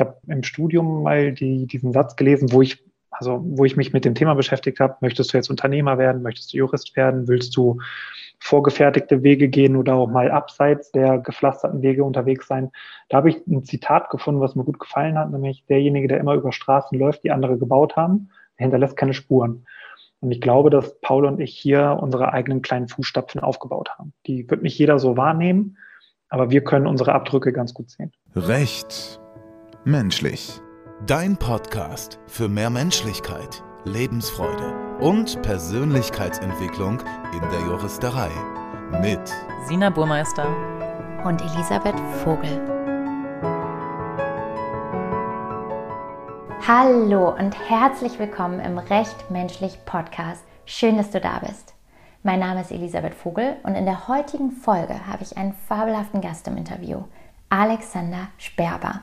Ich habe im Studium mal die, diesen Satz gelesen, wo ich, also wo ich mich mit dem Thema beschäftigt habe, möchtest du jetzt Unternehmer werden, möchtest du Jurist werden, willst du vorgefertigte Wege gehen oder auch mal abseits der gepflasterten Wege unterwegs sein. Da habe ich ein Zitat gefunden, was mir gut gefallen hat, nämlich derjenige, der immer über Straßen läuft, die andere gebaut haben, hinterlässt keine Spuren. Und ich glaube, dass Paul und ich hier unsere eigenen kleinen Fußstapfen aufgebaut haben. Die wird nicht jeder so wahrnehmen, aber wir können unsere Abdrücke ganz gut sehen. Recht menschlich. Dein Podcast für mehr Menschlichkeit, Lebensfreude und Persönlichkeitsentwicklung in der Juristerei. Mit Sina Burmeister und Elisabeth Vogel. Hallo und herzlich willkommen im Recht Menschlich Podcast. Schön, dass du da bist. Mein Name ist Elisabeth Vogel und in der heutigen Folge habe ich einen fabelhaften Gast im Interview, Alexander Sperber.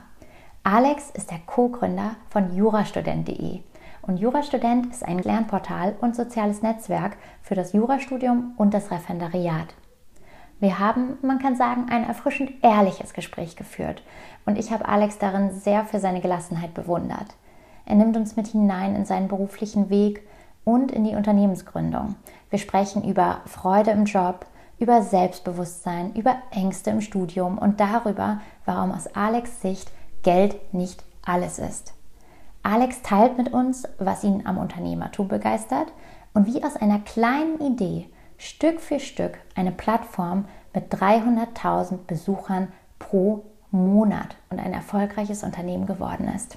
Alex ist der Co-Gründer von jurastudent.de und Jurastudent ist ein Lernportal und soziales Netzwerk für das Jurastudium und das Referendariat. Wir haben, man kann sagen, ein erfrischend ehrliches Gespräch geführt und ich habe Alex darin sehr für seine Gelassenheit bewundert. Er nimmt uns mit hinein in seinen beruflichen Weg und in die Unternehmensgründung. Wir sprechen über Freude im Job, über Selbstbewusstsein, über Ängste im Studium und darüber, warum aus Alex Sicht Geld nicht alles ist. Alex teilt mit uns, was ihn am Unternehmertum begeistert und wie aus einer kleinen Idee Stück für Stück eine Plattform mit 300.000 Besuchern pro Monat und ein erfolgreiches Unternehmen geworden ist.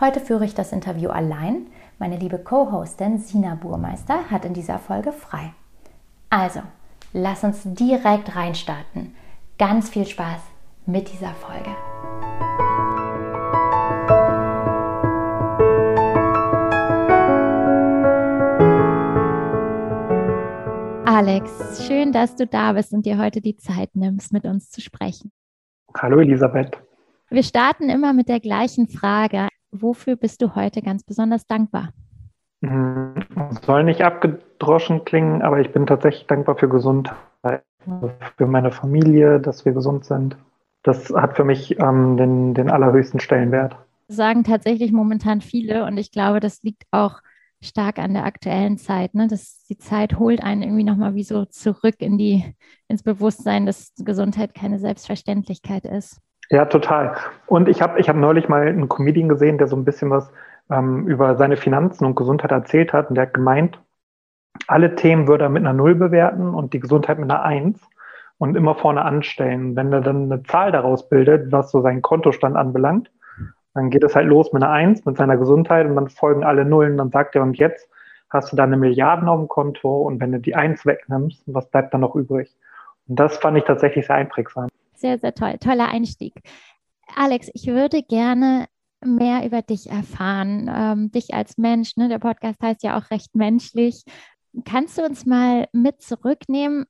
Heute führe ich das Interview allein. Meine liebe Co-Hostin Sina Burmeister hat in dieser Folge frei. Also, lass uns direkt reinstarten. Ganz viel Spaß mit dieser Folge. Alex, schön, dass du da bist und dir heute die Zeit nimmst, mit uns zu sprechen. Hallo Elisabeth. Wir starten immer mit der gleichen Frage. Wofür bist du heute ganz besonders dankbar? Hm, soll nicht abgedroschen klingen, aber ich bin tatsächlich dankbar für Gesundheit, für meine Familie, dass wir gesund sind. Das hat für mich ähm, den, den allerhöchsten Stellenwert. Sagen tatsächlich momentan viele und ich glaube, das liegt auch stark an der aktuellen Zeit. Ne? Das, die Zeit holt einen irgendwie nochmal wie so zurück in die, ins Bewusstsein, dass Gesundheit keine Selbstverständlichkeit ist. Ja, total. Und ich habe ich hab neulich mal einen Comedian gesehen, der so ein bisschen was ähm, über seine Finanzen und Gesundheit erzählt hat. Und der hat gemeint, alle Themen würde er mit einer Null bewerten und die Gesundheit mit einer Eins und immer vorne anstellen. Wenn er dann eine Zahl daraus bildet, was so seinen Kontostand anbelangt, dann geht es halt los mit einer Eins, mit seiner Gesundheit und dann folgen alle Nullen. Dann sagt er, und jetzt hast du da eine Milliarden auf dem Konto und wenn du die Eins wegnimmst, was bleibt dann noch übrig? Und das fand ich tatsächlich sehr einprägsam sehr, sehr toll. Toller Einstieg. Alex, ich würde gerne mehr über dich erfahren, ähm, dich als Mensch. Ne? Der Podcast heißt ja auch recht menschlich. Kannst du uns mal mit zurücknehmen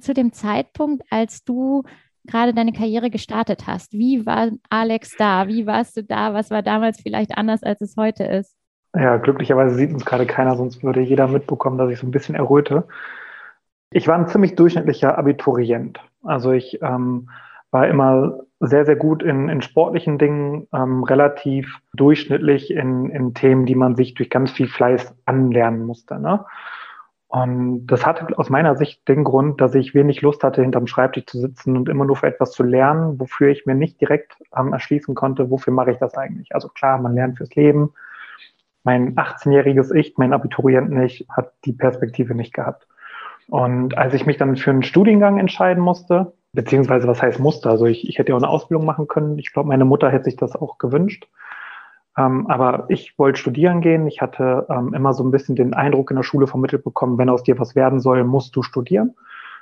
zu dem Zeitpunkt, als du gerade deine Karriere gestartet hast? Wie war Alex da? Wie warst du da? Was war damals vielleicht anders, als es heute ist? Ja, glücklicherweise sieht uns gerade keiner, sonst würde jeder mitbekommen, dass ich so ein bisschen erröte. Ich war ein ziemlich durchschnittlicher Abiturient. Also ich ähm, war immer sehr, sehr gut in, in sportlichen Dingen, ähm, relativ durchschnittlich in, in Themen, die man sich durch ganz viel Fleiß anlernen musste. Ne? Und das hatte aus meiner Sicht den Grund, dass ich wenig Lust hatte, hinterm Schreibtisch zu sitzen und immer nur für etwas zu lernen, wofür ich mir nicht direkt ähm, erschließen konnte, wofür mache ich das eigentlich. Also klar, man lernt fürs Leben. Mein 18-jähriges Ich, mein Abiturient nicht, hat die Perspektive nicht gehabt. Und als ich mich dann für einen Studiengang entscheiden musste, beziehungsweise was heißt Muster? Also ich, ich hätte ja auch eine Ausbildung machen können. Ich glaube, meine Mutter hätte sich das auch gewünscht. Ähm, aber ich wollte studieren gehen. Ich hatte ähm, immer so ein bisschen den Eindruck in der Schule vermittelt bekommen, wenn aus dir was werden soll, musst du studieren.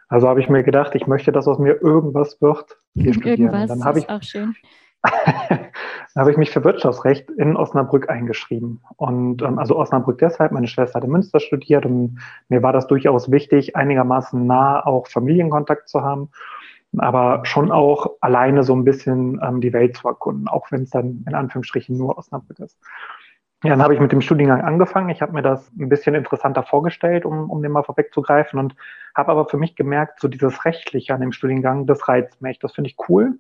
Also habe ich mir gedacht, ich möchte, dass aus mir irgendwas wird. Wir studieren. Irgendwas dann habe ich auch schön. dann habe ich mich für Wirtschaftsrecht in Osnabrück eingeschrieben. Und ähm, also Osnabrück deshalb, meine Schwester hat in Münster studiert und mir war das durchaus wichtig, einigermaßen nah auch Familienkontakt zu haben aber schon auch alleine so ein bisschen ähm, die Welt zu erkunden, auch wenn es dann in Anführungsstrichen nur Osnabrück ist. Ja, dann habe ich mit dem Studiengang angefangen. Ich habe mir das ein bisschen interessanter vorgestellt, um, um den mal vorwegzugreifen und habe aber für mich gemerkt, so dieses Rechtliche an dem Studiengang, das reizt mich, das finde ich cool.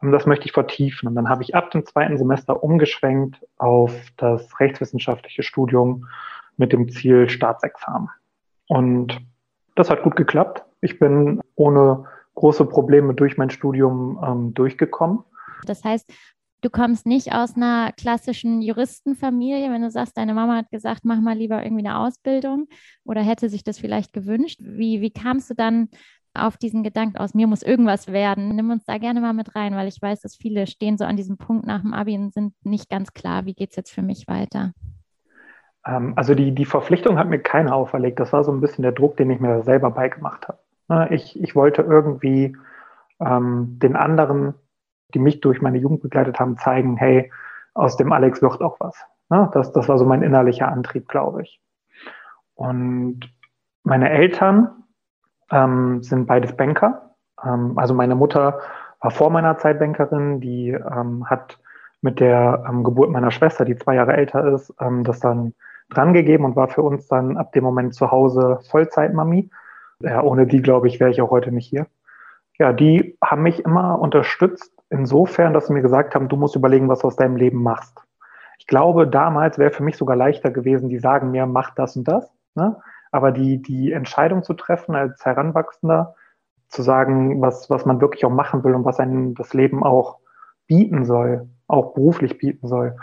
Und das möchte ich vertiefen. Und dann habe ich ab dem zweiten Semester umgeschwenkt auf das rechtswissenschaftliche Studium mit dem Ziel Staatsexamen. Und das hat gut geklappt. Ich bin ohne große Probleme durch mein Studium ähm, durchgekommen. Das heißt, du kommst nicht aus einer klassischen Juristenfamilie, wenn du sagst, deine Mama hat gesagt, mach mal lieber irgendwie eine Ausbildung oder hätte sich das vielleicht gewünscht. Wie, wie kamst du dann auf diesen Gedanken aus, mir muss irgendwas werden? Nimm uns da gerne mal mit rein, weil ich weiß, dass viele stehen so an diesem Punkt nach dem Abi und sind nicht ganz klar, wie geht es jetzt für mich weiter? Ähm, also die, die Verpflichtung hat mir keiner auferlegt. Das war so ein bisschen der Druck, den ich mir selber beigemacht habe. Ne, ich, ich wollte irgendwie ähm, den anderen, die mich durch meine Jugend begleitet haben, zeigen, hey, aus dem Alex wird auch was. Ne, das, das war so mein innerlicher Antrieb, glaube ich. Und meine Eltern ähm, sind beides Banker. Ähm, also meine Mutter war vor meiner Zeit Bankerin, die ähm, hat mit der ähm, Geburt meiner Schwester, die zwei Jahre älter ist, ähm, das dann drangegeben und war für uns dann ab dem Moment zu Hause Vollzeitmami. Ja, ohne die, glaube ich, wäre ich auch heute nicht hier. Ja, die haben mich immer unterstützt, insofern, dass sie mir gesagt haben, du musst überlegen, was du aus deinem Leben machst. Ich glaube, damals wäre für mich sogar leichter gewesen, die sagen mir, mach das und das. Ne? Aber die, die Entscheidung zu treffen als Heranwachsender, zu sagen, was, was man wirklich auch machen will und was einem das Leben auch bieten soll, auch beruflich bieten soll,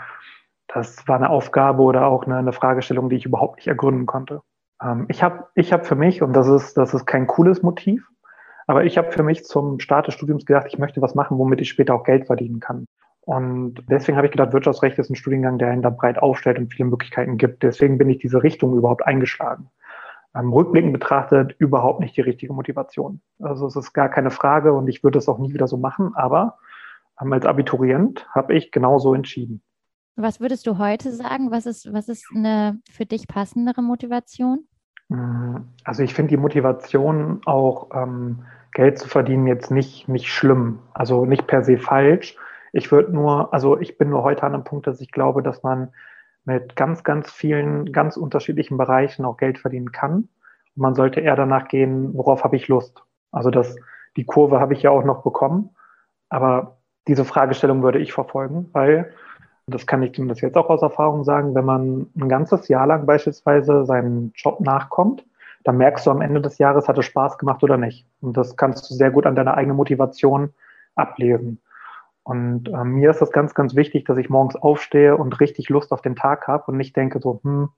das war eine Aufgabe oder auch eine, eine Fragestellung, die ich überhaupt nicht ergründen konnte. Ähm, ich habe ich hab für mich, und das ist, das ist kein cooles Motiv, aber ich habe für mich zum Start des Studiums gedacht, ich möchte was machen, womit ich später auch Geld verdienen kann. Und deswegen habe ich gedacht, Wirtschaftsrecht ist ein Studiengang, der einen da breit aufstellt und viele Möglichkeiten gibt. Deswegen bin ich diese Richtung überhaupt eingeschlagen. Ähm, rückblickend betrachtet überhaupt nicht die richtige Motivation. Also es ist gar keine Frage und ich würde es auch nie wieder so machen, aber ähm, als Abiturient habe ich genauso entschieden. Was würdest du heute sagen? Was ist, was ist eine für dich passendere Motivation? Mm, also ich finde die Motivation auch ähm, Geld zu verdienen jetzt nicht, nicht schlimm, also nicht per se falsch. Ich würde nur, also ich bin nur heute an einem Punkt, dass ich glaube, dass man mit ganz, ganz vielen, ganz unterschiedlichen Bereichen auch Geld verdienen kann. Und man sollte eher danach gehen, worauf habe ich Lust? Also das, die Kurve habe ich ja auch noch bekommen. Aber diese Fragestellung würde ich verfolgen, weil das kann ich zumindest jetzt auch aus Erfahrung sagen, wenn man ein ganzes Jahr lang beispielsweise seinem Job nachkommt, dann merkst du am Ende des Jahres, hat es Spaß gemacht oder nicht. Und das kannst du sehr gut an deiner eigenen Motivation ablesen. Und äh, mir ist das ganz, ganz wichtig, dass ich morgens aufstehe und richtig Lust auf den Tag habe und nicht denke so, hm,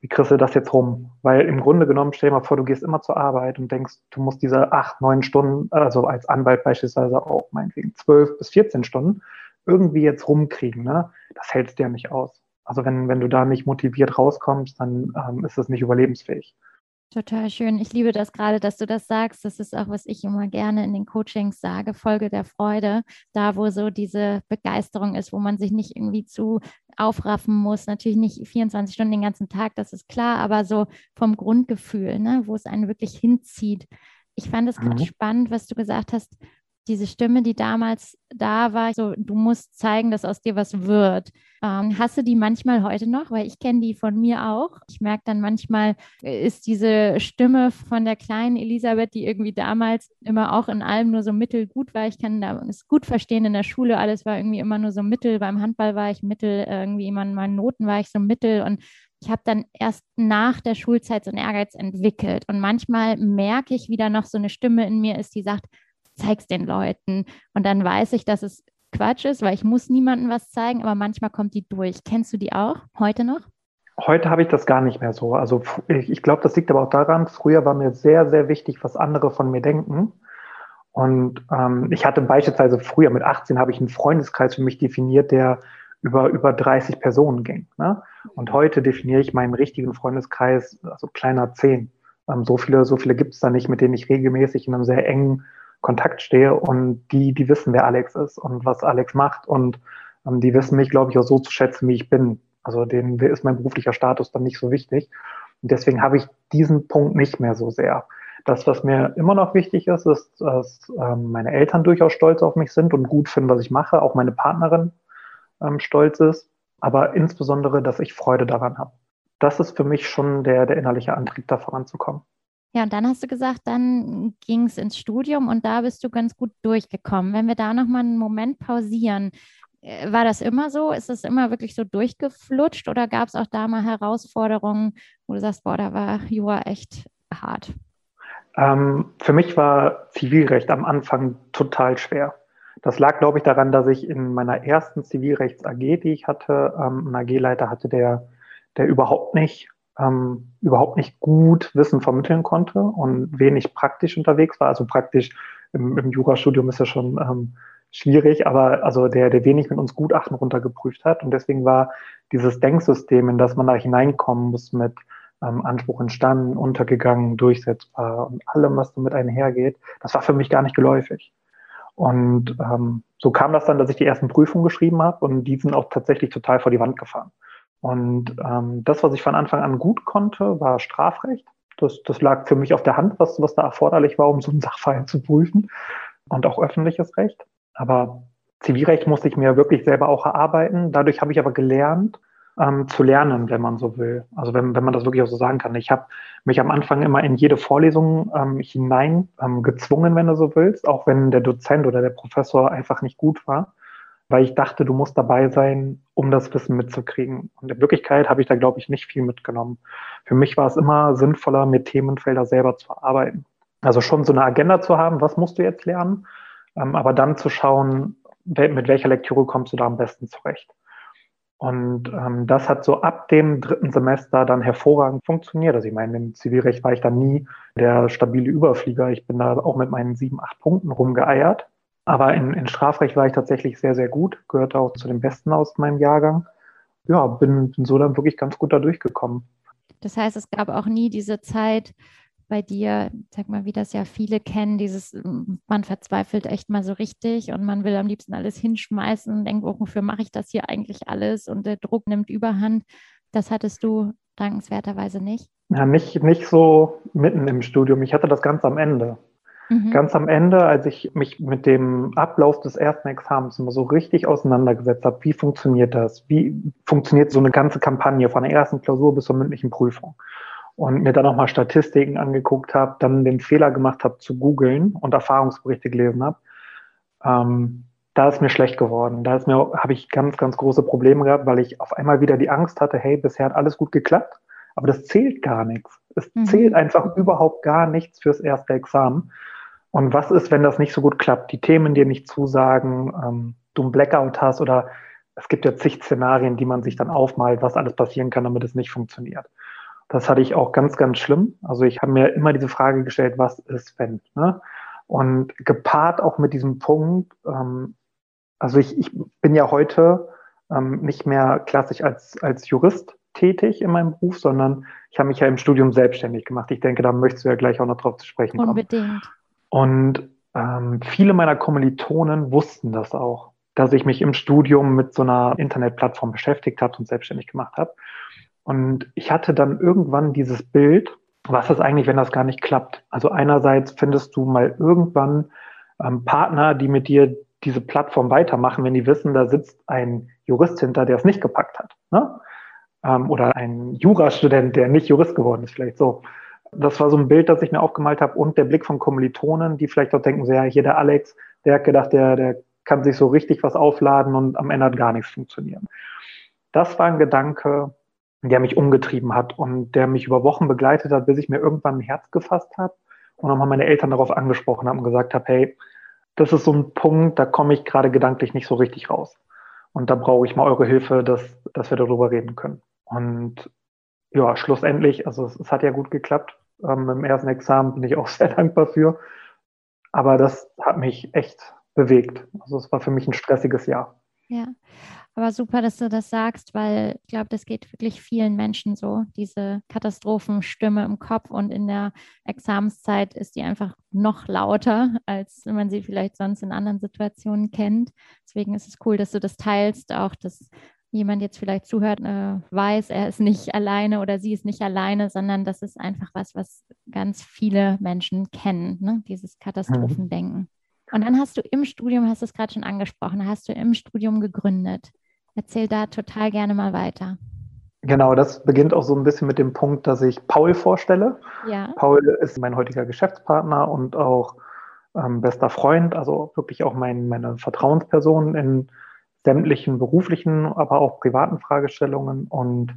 wie kriegst du das jetzt rum? Weil im Grunde genommen, stell dir mal vor, du gehst immer zur Arbeit und denkst, du musst diese acht, neun Stunden, also als Anwalt beispielsweise auch meinetwegen zwölf bis 14 Stunden, irgendwie jetzt rumkriegen, ne? das hältst du ja nicht aus. Also wenn, wenn du da nicht motiviert rauskommst, dann ähm, ist es nicht überlebensfähig. Total schön. Ich liebe das gerade, dass du das sagst. Das ist auch, was ich immer gerne in den Coachings sage, Folge der Freude. Da, wo so diese Begeisterung ist, wo man sich nicht irgendwie zu aufraffen muss. Natürlich nicht 24 Stunden den ganzen Tag, das ist klar, aber so vom Grundgefühl, ne, wo es einen wirklich hinzieht. Ich fand es gerade mhm. spannend, was du gesagt hast, diese Stimme, die damals da war, so du musst zeigen, dass aus dir was wird. Ähm, hast du die manchmal heute noch? Weil ich kenne die von mir auch. Ich merke dann manchmal, äh, ist diese Stimme von der kleinen Elisabeth, die irgendwie damals immer auch in allem nur so mittelgut war. Ich kann es gut verstehen in der Schule, alles war irgendwie immer nur so mittel. Beim Handball war ich mittel, irgendwie immer in meinen Noten war ich so mittel und ich habe dann erst nach der Schulzeit so einen Ehrgeiz entwickelt. Und manchmal merke ich wieder noch so eine Stimme in mir ist, die sagt, zeig's den Leuten. Und dann weiß ich, dass es Quatsch ist, weil ich muss niemandem was zeigen, aber manchmal kommt die durch. Kennst du die auch heute noch? Heute habe ich das gar nicht mehr so. Also ich, glaube, das liegt aber auch daran, früher war mir sehr, sehr wichtig, was andere von mir denken. Und ähm, ich hatte beispielsweise früher mit 18 habe ich einen Freundeskreis für mich definiert, der über, über 30 Personen ging. Ne? Und heute definiere ich meinen richtigen Freundeskreis, also kleiner 10. Ähm, so viele, so viele gibt es da nicht, mit denen ich regelmäßig in einem sehr engen Kontakt stehe und die, die wissen, wer Alex ist und was Alex macht und ähm, die wissen mich, glaube ich, auch so zu schätzen, wie ich bin. Also denen ist mein beruflicher Status dann nicht so wichtig. Und deswegen habe ich diesen Punkt nicht mehr so sehr. Das, was mir immer noch wichtig ist, ist, dass ähm, meine Eltern durchaus stolz auf mich sind und gut finden, was ich mache, auch meine Partnerin ähm, stolz ist, aber insbesondere, dass ich Freude daran habe. Das ist für mich schon der, der innerliche Antrieb, da voranzukommen. Ja, und dann hast du gesagt, dann ging es ins Studium und da bist du ganz gut durchgekommen. Wenn wir da nochmal einen Moment pausieren, äh, war das immer so? Ist es immer wirklich so durchgeflutscht oder gab es auch da mal Herausforderungen, wo du sagst, boah, da war Jura echt hart? Ähm, für mich war Zivilrecht am Anfang total schwer. Das lag, glaube ich, daran, dass ich in meiner ersten Zivilrechts-AG, die ich hatte, ähm, einen AG-Leiter hatte, der, der überhaupt nicht ähm, überhaupt nicht gut Wissen vermitteln konnte und wenig praktisch unterwegs war. Also praktisch im, im Jurastudium ist ja schon ähm, schwierig, aber also der, der wenig mit uns Gutachten runtergeprüft hat. Und deswegen war dieses Denksystem, in das man da hineinkommen muss mit ähm, Anspruch entstanden, untergegangen, durchsetzbar und allem, was damit einhergeht, das war für mich gar nicht geläufig. Und ähm, so kam das dann, dass ich die ersten Prüfungen geschrieben habe und die sind auch tatsächlich total vor die Wand gefahren. Und ähm, das, was ich von Anfang an gut konnte, war Strafrecht. Das, das lag für mich auf der Hand, was, was da erforderlich war, um so einen Sachverhalt zu prüfen. Und auch öffentliches Recht. Aber Zivilrecht musste ich mir wirklich selber auch erarbeiten. Dadurch habe ich aber gelernt, ähm, zu lernen, wenn man so will. Also wenn, wenn man das wirklich auch so sagen kann. Ich habe mich am Anfang immer in jede Vorlesung ähm, hinein ähm, gezwungen, wenn du so willst, auch wenn der Dozent oder der Professor einfach nicht gut war weil ich dachte, du musst dabei sein, um das Wissen mitzukriegen. Und in Wirklichkeit habe ich da, glaube ich, nicht viel mitgenommen. Für mich war es immer sinnvoller, mit Themenfelder selber zu arbeiten. Also schon so eine Agenda zu haben, was musst du jetzt lernen, ähm, aber dann zu schauen, mit welcher Lektüre kommst du da am besten zurecht. Und ähm, das hat so ab dem dritten Semester dann hervorragend funktioniert. Also ich meine, im Zivilrecht war ich dann nie der stabile Überflieger. Ich bin da auch mit meinen sieben, acht Punkten rumgeeiert. Aber in, in Strafrecht war ich tatsächlich sehr, sehr gut, gehörte auch zu den Besten aus meinem Jahrgang. Ja, bin, bin so dann wirklich ganz gut da durchgekommen. Das heißt, es gab auch nie diese Zeit bei dir, sag mal, wie das ja viele kennen, dieses, man verzweifelt echt mal so richtig und man will am liebsten alles hinschmeißen und denkt, wofür mache ich das hier eigentlich alles? Und der Druck nimmt überhand. Das hattest du dankenswerterweise nicht? Ja, nicht, nicht so mitten im Studium. Ich hatte das ganz am Ende. Mhm. Ganz am Ende, als ich mich mit dem Ablauf des ersten Examens immer so richtig auseinandergesetzt habe, wie funktioniert das? Wie funktioniert so eine ganze Kampagne von der ersten Klausur bis zur mündlichen Prüfung? Und mir dann nochmal Statistiken angeguckt habe, dann den Fehler gemacht habe zu googeln und Erfahrungsberichte gelesen habe, ähm, da ist mir schlecht geworden. Da ist mir, habe ich ganz, ganz große Probleme gehabt, weil ich auf einmal wieder die Angst hatte, hey, bisher hat alles gut geklappt, aber das zählt gar nichts. Es mhm. zählt einfach überhaupt gar nichts fürs erste Examen. Und was ist, wenn das nicht so gut klappt? Die Themen dir nicht zusagen, ähm, du einen Blackout hast oder es gibt ja zig Szenarien, die man sich dann aufmalt, was alles passieren kann, damit es nicht funktioniert. Das hatte ich auch ganz, ganz schlimm. Also ich habe mir immer diese Frage gestellt, was ist, wenn? Ne? Und gepaart auch mit diesem Punkt, ähm, also ich, ich bin ja heute ähm, nicht mehr klassisch als, als Jurist tätig in meinem Beruf, sondern ich habe mich ja im Studium selbstständig gemacht. Ich denke, da möchtest du ja gleich auch noch drauf zu sprechen kommen. Unbedingt. Und ähm, viele meiner Kommilitonen wussten das auch, dass ich mich im Studium mit so einer Internetplattform beschäftigt habe und selbstständig gemacht habe. Und ich hatte dann irgendwann dieses Bild, was ist eigentlich, wenn das gar nicht klappt? Also einerseits findest du mal irgendwann ähm, Partner, die mit dir diese Plattform weitermachen, wenn die wissen, da sitzt ein Jurist hinter, der es nicht gepackt hat. Ne? Ähm, oder ein Jurastudent, der nicht Jurist geworden ist, vielleicht so. Das war so ein Bild, das ich mir aufgemalt habe und der Blick von Kommilitonen, die vielleicht auch denken, so, ja, hier der Alex, der hat gedacht, der, der kann sich so richtig was aufladen und am Ende hat gar nichts funktionieren. Das war ein Gedanke, der mich umgetrieben hat und der mich über Wochen begleitet hat, bis ich mir irgendwann ein Herz gefasst habe und nochmal meine Eltern darauf angesprochen habe und gesagt habe, hey, das ist so ein Punkt, da komme ich gerade gedanklich nicht so richtig raus. Und da brauche ich mal eure Hilfe, dass, dass wir darüber reden können. Und ja, schlussendlich, also es, es, hat ja gut geklappt. Ähm, Im ersten Examen bin ich auch sehr dankbar für. Aber das hat mich echt bewegt. Also es war für mich ein stressiges Jahr. Ja, aber super, dass du das sagst, weil ich glaube, das geht wirklich vielen Menschen so, diese Katastrophenstimme im Kopf und in der Examenszeit ist die einfach noch lauter, als man sie vielleicht sonst in anderen Situationen kennt. Deswegen ist es cool, dass du das teilst, auch das jemand jetzt vielleicht zuhört, äh, weiß, er ist nicht alleine oder sie ist nicht alleine, sondern das ist einfach was, was ganz viele Menschen kennen, ne? dieses Katastrophendenken. Und dann hast du im Studium, hast du es gerade schon angesprochen, hast du im Studium gegründet. Erzähl da total gerne mal weiter. Genau, das beginnt auch so ein bisschen mit dem Punkt, dass ich Paul vorstelle. Ja. Paul ist mein heutiger Geschäftspartner und auch ähm, bester Freund, also wirklich auch mein, meine Vertrauensperson in sämtlichen beruflichen, aber auch privaten Fragestellungen. Und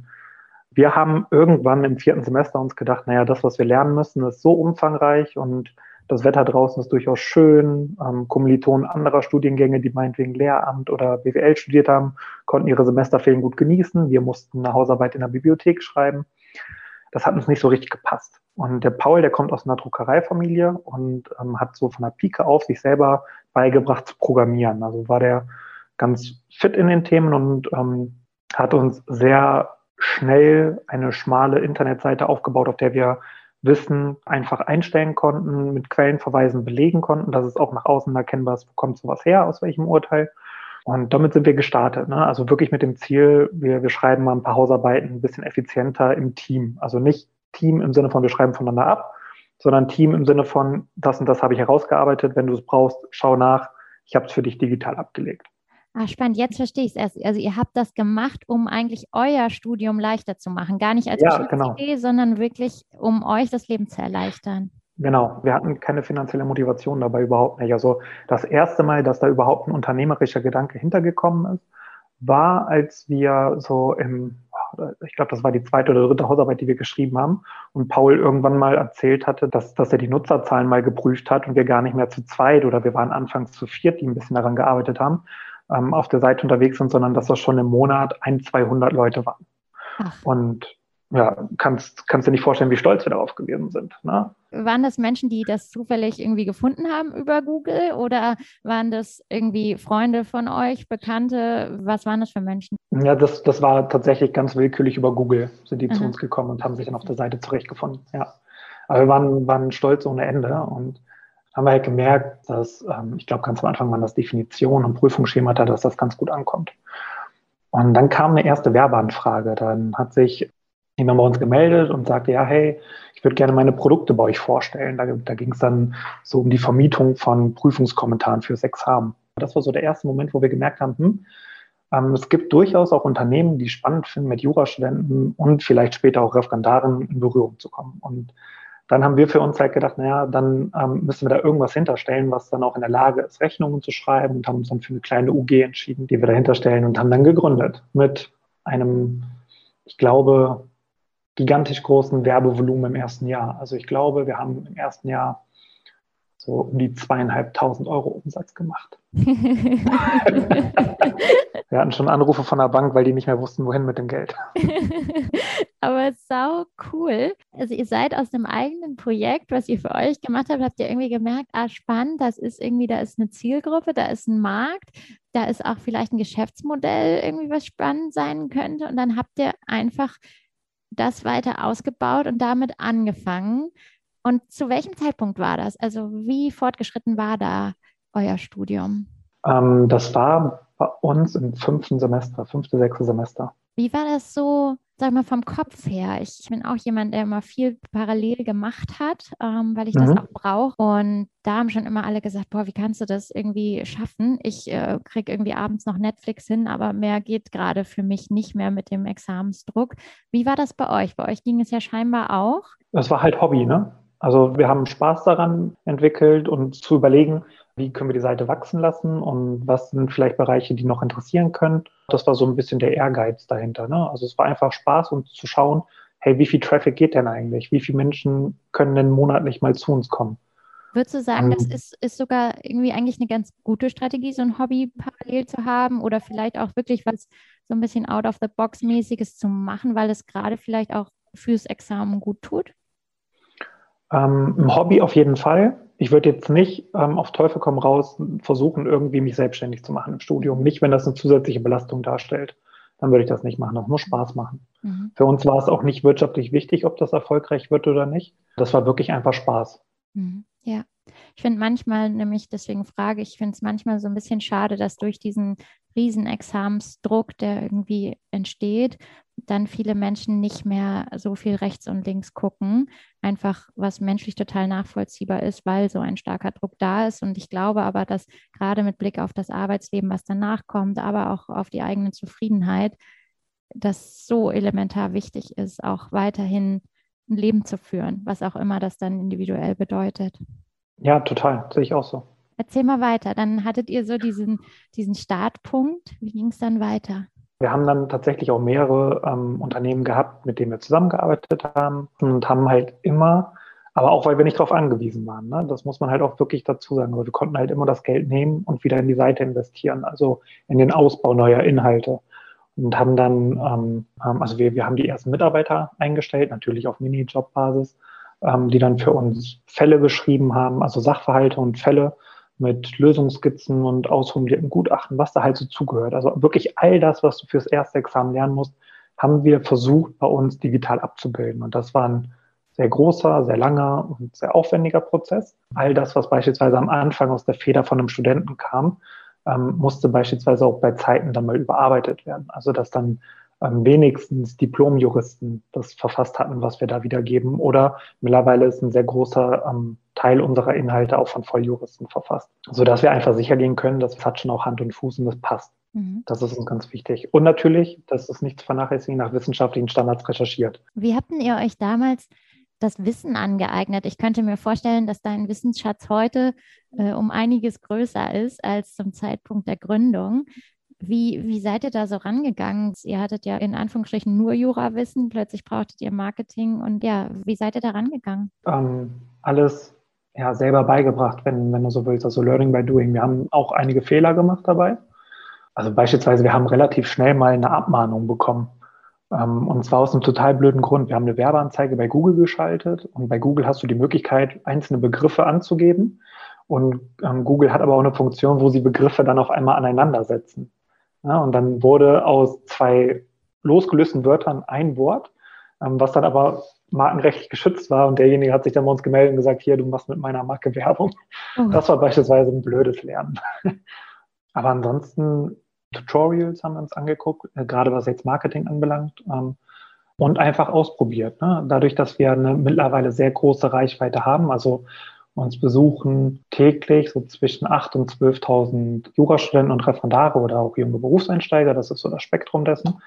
wir haben irgendwann im vierten Semester uns gedacht, naja, das, was wir lernen müssen, ist so umfangreich und das Wetter draußen ist durchaus schön. Ähm, Kommilitonen anderer Studiengänge, die meinetwegen Lehramt oder BWL studiert haben, konnten ihre Semesterferien gut genießen. Wir mussten eine Hausarbeit in der Bibliothek schreiben. Das hat uns nicht so richtig gepasst. Und der Paul, der kommt aus einer Druckereifamilie und ähm, hat so von der Pike auf sich selber beigebracht zu programmieren. Also war der ganz fit in den Themen und ähm, hat uns sehr schnell eine schmale Internetseite aufgebaut, auf der wir Wissen einfach einstellen konnten, mit Quellenverweisen belegen konnten, dass es auch nach außen erkennbar ist, wo kommt sowas her, aus welchem Urteil. Und damit sind wir gestartet. Ne? Also wirklich mit dem Ziel, wir, wir schreiben mal ein paar Hausarbeiten ein bisschen effizienter im Team. Also nicht Team im Sinne von, wir schreiben voneinander ab, sondern Team im Sinne von, das und das habe ich herausgearbeitet, wenn du es brauchst, schau nach, ich habe es für dich digital abgelegt. Ah, spannend, jetzt verstehe ich es erst. Also ihr habt das gemacht, um eigentlich euer Studium leichter zu machen. Gar nicht als ja, genau. sondern wirklich, um euch das Leben zu erleichtern. Genau, wir hatten keine finanzielle Motivation dabei überhaupt nicht. Also das erste Mal, dass da überhaupt ein unternehmerischer Gedanke hintergekommen ist, war, als wir so im, ich glaube, das war die zweite oder dritte Hausarbeit, die wir geschrieben haben, und Paul irgendwann mal erzählt hatte, dass, dass er die Nutzerzahlen mal geprüft hat und wir gar nicht mehr zu zweit oder wir waren anfangs zu viert, die ein bisschen daran gearbeitet haben ähm, auf der Seite unterwegs sind, sondern dass das schon im Monat ein, 200 Leute waren. Ach. Und ja, kannst, kannst dir nicht vorstellen, wie stolz wir darauf gewesen sind. Ne? Waren das Menschen, die das zufällig irgendwie gefunden haben über Google oder waren das irgendwie Freunde von euch, Bekannte? Was waren das für Menschen? Ja, das, das war tatsächlich ganz willkürlich über Google, sind die Aha. zu uns gekommen und haben sich dann auf der Seite zurechtgefunden. Ja. Aber wir waren, waren stolz ohne Ende und haben wir halt gemerkt, dass, ähm, ich glaube, ganz am Anfang waren das Definitionen und Prüfungsschemata, dass das ganz gut ankommt. Und dann kam eine erste Werbeanfrage. Dann hat sich jemand bei uns gemeldet und sagte, ja, hey, ich würde gerne meine Produkte bei euch vorstellen. Da, da ging es dann so um die Vermietung von Prüfungskommentaren fürs Examen. Das war so der erste Moment, wo wir gemerkt haben, hm, ähm, es gibt durchaus auch Unternehmen, die spannend finden, mit Jurastudenten und vielleicht später auch Referendaren in Berührung zu kommen. Und dann haben wir für uns halt gedacht, naja, dann ähm, müssen wir da irgendwas hinterstellen, was dann auch in der Lage ist, Rechnungen zu schreiben und haben uns dann für eine kleine UG entschieden, die wir dahinter stellen und haben dann gegründet mit einem, ich glaube, gigantisch großen Werbevolumen im ersten Jahr. Also ich glaube, wir haben im ersten Jahr so um die zweieinhalbtausend Euro Umsatz gemacht. wir hatten schon Anrufe von der Bank, weil die nicht mehr wussten, wohin mit dem Geld. Aber sau cool. Also ihr seid aus dem eigenen Projekt, was ihr für euch gemacht habt, habt ihr irgendwie gemerkt, ah spannend, das ist irgendwie, da ist eine Zielgruppe, da ist ein Markt, da ist auch vielleicht ein Geschäftsmodell irgendwie, was spannend sein könnte. Und dann habt ihr einfach das weiter ausgebaut und damit angefangen. Und zu welchem Zeitpunkt war das? Also wie fortgeschritten war da euer Studium? Ähm, das war bei uns im fünften Semester, fünfte, sechste Semester. Wie war das so, sag mal, vom Kopf her? Ich bin auch jemand, der immer viel parallel gemacht hat, ähm, weil ich mhm. das auch brauche. Und da haben schon immer alle gesagt, boah, wie kannst du das irgendwie schaffen? Ich äh, kriege irgendwie abends noch Netflix hin, aber mehr geht gerade für mich nicht mehr mit dem Examensdruck. Wie war das bei euch? Bei euch ging es ja scheinbar auch. Das war halt Hobby, ne? Also wir haben Spaß daran entwickelt und zu überlegen, wie können wir die Seite wachsen lassen und was sind vielleicht Bereiche, die noch interessieren können. Das war so ein bisschen der Ehrgeiz dahinter. Ne? Also es war einfach Spaß, um zu schauen, hey, wie viel Traffic geht denn eigentlich? Wie viele Menschen können denn monatlich mal zu uns kommen? Würdest du sagen, das ist, ist sogar irgendwie eigentlich eine ganz gute Strategie, so ein Hobby parallel zu haben oder vielleicht auch wirklich was so ein bisschen out of the box mäßiges zu machen, weil es gerade vielleicht auch fürs Examen gut tut? Ähm, ein Hobby auf jeden Fall. Ich würde jetzt nicht ähm, auf Teufel komm raus versuchen, irgendwie mich selbstständig zu machen im Studium. Nicht, wenn das eine zusätzliche Belastung darstellt. Dann würde ich das nicht machen. Das muss Spaß machen. Mhm. Für uns war es auch nicht wirtschaftlich wichtig, ob das erfolgreich wird oder nicht. Das war wirklich einfach Spaß. Mhm. Ja, ich finde manchmal, nämlich deswegen frage ich, ich finde es manchmal so ein bisschen schade, dass durch diesen Riesenexamensdruck, der irgendwie entsteht, dann viele Menschen nicht mehr so viel rechts und links gucken. Einfach was menschlich total nachvollziehbar ist, weil so ein starker Druck da ist. Und ich glaube aber, dass gerade mit Blick auf das Arbeitsleben, was danach kommt, aber auch auf die eigene Zufriedenheit, das so elementar wichtig ist, auch weiterhin ein Leben zu führen, was auch immer das dann individuell bedeutet. Ja, total, sehe ich auch so. Erzähl mal weiter. Dann hattet ihr so diesen, diesen Startpunkt. Wie ging es dann weiter? Wir haben dann tatsächlich auch mehrere ähm, Unternehmen gehabt, mit denen wir zusammengearbeitet haben und haben halt immer, aber auch weil wir nicht darauf angewiesen waren, ne? das muss man halt auch wirklich dazu sagen, aber wir konnten halt immer das Geld nehmen und wieder in die Seite investieren, also in den Ausbau neuer Inhalte und haben dann, ähm, ähm, also wir, wir haben die ersten Mitarbeiter eingestellt, natürlich auf Mini-Job-Basis, ähm, die dann für uns Fälle beschrieben haben, also Sachverhalte und Fälle mit Lösungsskizzen und ausformulierten Gutachten, was da halt so zugehört. Also wirklich all das, was du fürs erste Examen lernen musst, haben wir versucht, bei uns digital abzubilden. Und das war ein sehr großer, sehr langer und sehr aufwendiger Prozess. All das, was beispielsweise am Anfang aus der Feder von einem Studenten kam, ähm, musste beispielsweise auch bei Zeiten dann mal überarbeitet werden. Also dass dann ähm, wenigstens Diplomjuristen das verfasst hatten, was wir da wiedergeben. Oder mittlerweile ist ein sehr großer ähm, Teil unserer Inhalte auch von Volljuristen verfasst, sodass wir einfach sicher gehen können, dass hat schon auch Hand und Fuß und das passt. Mhm. Das ist uns ganz wichtig. Und natürlich, das ist nicht zu vernachlässigen, nach wissenschaftlichen Standards recherchiert. Wie habt ihr euch damals das Wissen angeeignet? Ich könnte mir vorstellen, dass dein Wissensschatz heute äh, um einiges größer ist als zum Zeitpunkt der Gründung. Wie, wie seid ihr da so rangegangen? Ihr hattet ja in Anführungsstrichen nur Jurawissen, plötzlich brauchtet ihr Marketing und ja, wie seid ihr da rangegangen? Ähm, alles ja, selber beigebracht, wenn, wenn du so willst, also Learning by Doing. Wir haben auch einige Fehler gemacht dabei. Also beispielsweise, wir haben relativ schnell mal eine Abmahnung bekommen. Ähm, und zwar aus einem total blöden Grund. Wir haben eine Werbeanzeige bei Google geschaltet und bei Google hast du die Möglichkeit, einzelne Begriffe anzugeben. Und ähm, Google hat aber auch eine Funktion, wo sie Begriffe dann auf einmal aneinandersetzen. Ja, und dann wurde aus zwei losgelösten Wörtern ein Wort, ähm, was dann aber markenrechtlich geschützt war. Und derjenige hat sich dann bei uns gemeldet und gesagt, hier, du machst mit meiner Marke Werbung. Oh. Das war beispielsweise ein blödes Lernen. aber ansonsten Tutorials haben wir uns angeguckt, äh, gerade was jetzt Marketing anbelangt. Ähm, und einfach ausprobiert. Ne? Dadurch, dass wir eine mittlerweile sehr große Reichweite haben, also uns besuchen täglich so zwischen 8.000 und 12.000 Jurastudenten und Referendare oder auch junge Berufseinsteiger. Das ist so das Spektrum dessen.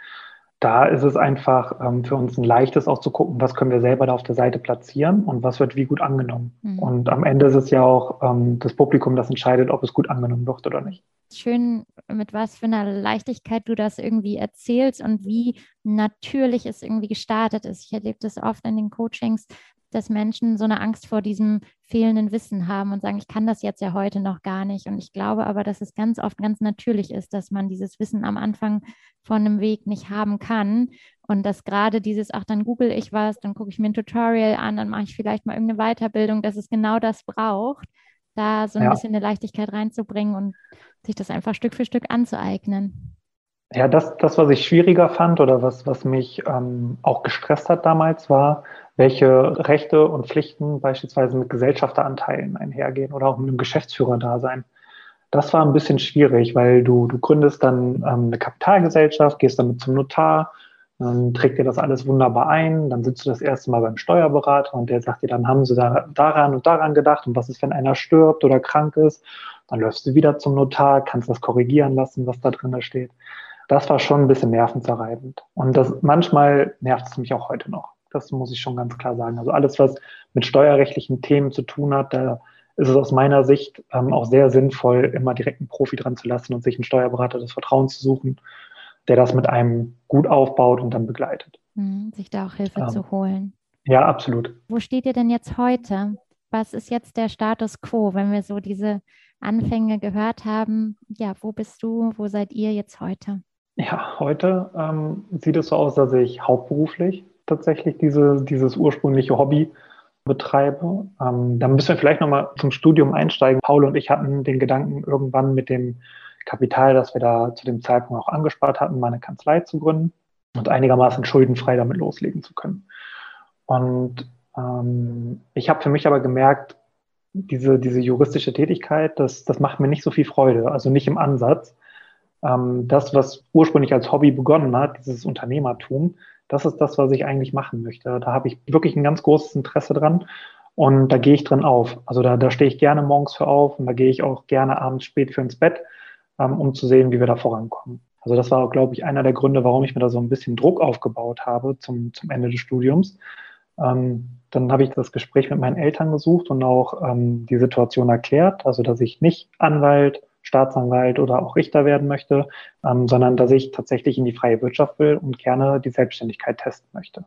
Da ist es einfach ähm, für uns ein leichtes auch zu gucken, was können wir selber da auf der Seite platzieren und was wird wie gut angenommen. Mhm. Und am Ende ist es ja auch ähm, das Publikum, das entscheidet, ob es gut angenommen wird oder nicht. Schön, mit was für einer Leichtigkeit du das irgendwie erzählst und wie natürlich es irgendwie gestartet ist. Ich erlebe das oft in den Coachings, dass Menschen so eine Angst vor diesem fehlenden Wissen haben und sagen, ich kann das jetzt ja heute noch gar nicht. Und ich glaube aber, dass es ganz oft ganz natürlich ist, dass man dieses Wissen am Anfang von einem Weg nicht haben kann. Und dass gerade dieses, ach, dann google ich was, dann gucke ich mir ein Tutorial an, dann mache ich vielleicht mal irgendeine Weiterbildung, dass es genau das braucht, da so ein ja. bisschen eine Leichtigkeit reinzubringen und sich das einfach Stück für Stück anzueignen. Ja, das, das was ich schwieriger fand oder was, was mich ähm, auch gestresst hat damals, war, welche Rechte und Pflichten beispielsweise mit Gesellschafteranteilen einhergehen oder auch mit einem Geschäftsführerdasein. Das war ein bisschen schwierig, weil du, du gründest dann ähm, eine Kapitalgesellschaft, gehst damit zum Notar, dann trägt dir das alles wunderbar ein, dann sitzt du das erste Mal beim Steuerberater und der sagt dir, dann haben sie da, daran und daran gedacht und was ist, wenn einer stirbt oder krank ist, dann läufst du wieder zum Notar, kannst das korrigieren lassen, was da drin steht. Das war schon ein bisschen nervenzerreibend. Und das manchmal nervt es mich auch heute noch. Das muss ich schon ganz klar sagen. Also alles, was mit steuerrechtlichen Themen zu tun hat, da ist es aus meiner Sicht ähm, auch sehr sinnvoll, immer direkt einen Profi dran zu lassen und sich einen Steuerberater des Vertrauens zu suchen, der das mit einem gut aufbaut und dann begleitet. Mhm, sich da auch Hilfe ähm, zu holen. Ja, absolut. Wo steht ihr denn jetzt heute? Was ist jetzt der Status quo, wenn wir so diese Anfänge gehört haben? Ja, wo bist du? Wo seid ihr jetzt heute? Ja, heute ähm, sieht es so aus, dass ich hauptberuflich tatsächlich diese, dieses ursprüngliche Hobby betreibe. Ähm, da müssen wir vielleicht nochmal zum Studium einsteigen. Paul und ich hatten den Gedanken, irgendwann mit dem Kapital, das wir da zu dem Zeitpunkt auch angespart hatten, meine Kanzlei zu gründen und einigermaßen schuldenfrei damit loslegen zu können. Und ähm, ich habe für mich aber gemerkt, diese, diese juristische Tätigkeit, das, das macht mir nicht so viel Freude, also nicht im Ansatz. Ähm, das, was ursprünglich als Hobby begonnen hat, dieses Unternehmertum, das ist das, was ich eigentlich machen möchte. Da habe ich wirklich ein ganz großes Interesse dran und da gehe ich drin auf. Also da, da stehe ich gerne morgens für auf und da gehe ich auch gerne abends spät für ins Bett, ähm, um zu sehen, wie wir da vorankommen. Also das war, glaube ich, einer der Gründe, warum ich mir da so ein bisschen Druck aufgebaut habe zum, zum Ende des Studiums. Ähm, dann habe ich das Gespräch mit meinen Eltern gesucht und auch ähm, die Situation erklärt, also dass ich nicht Anwalt, Staatsanwalt oder auch Richter werden möchte, ähm, sondern dass ich tatsächlich in die freie Wirtschaft will und gerne die Selbstständigkeit testen möchte.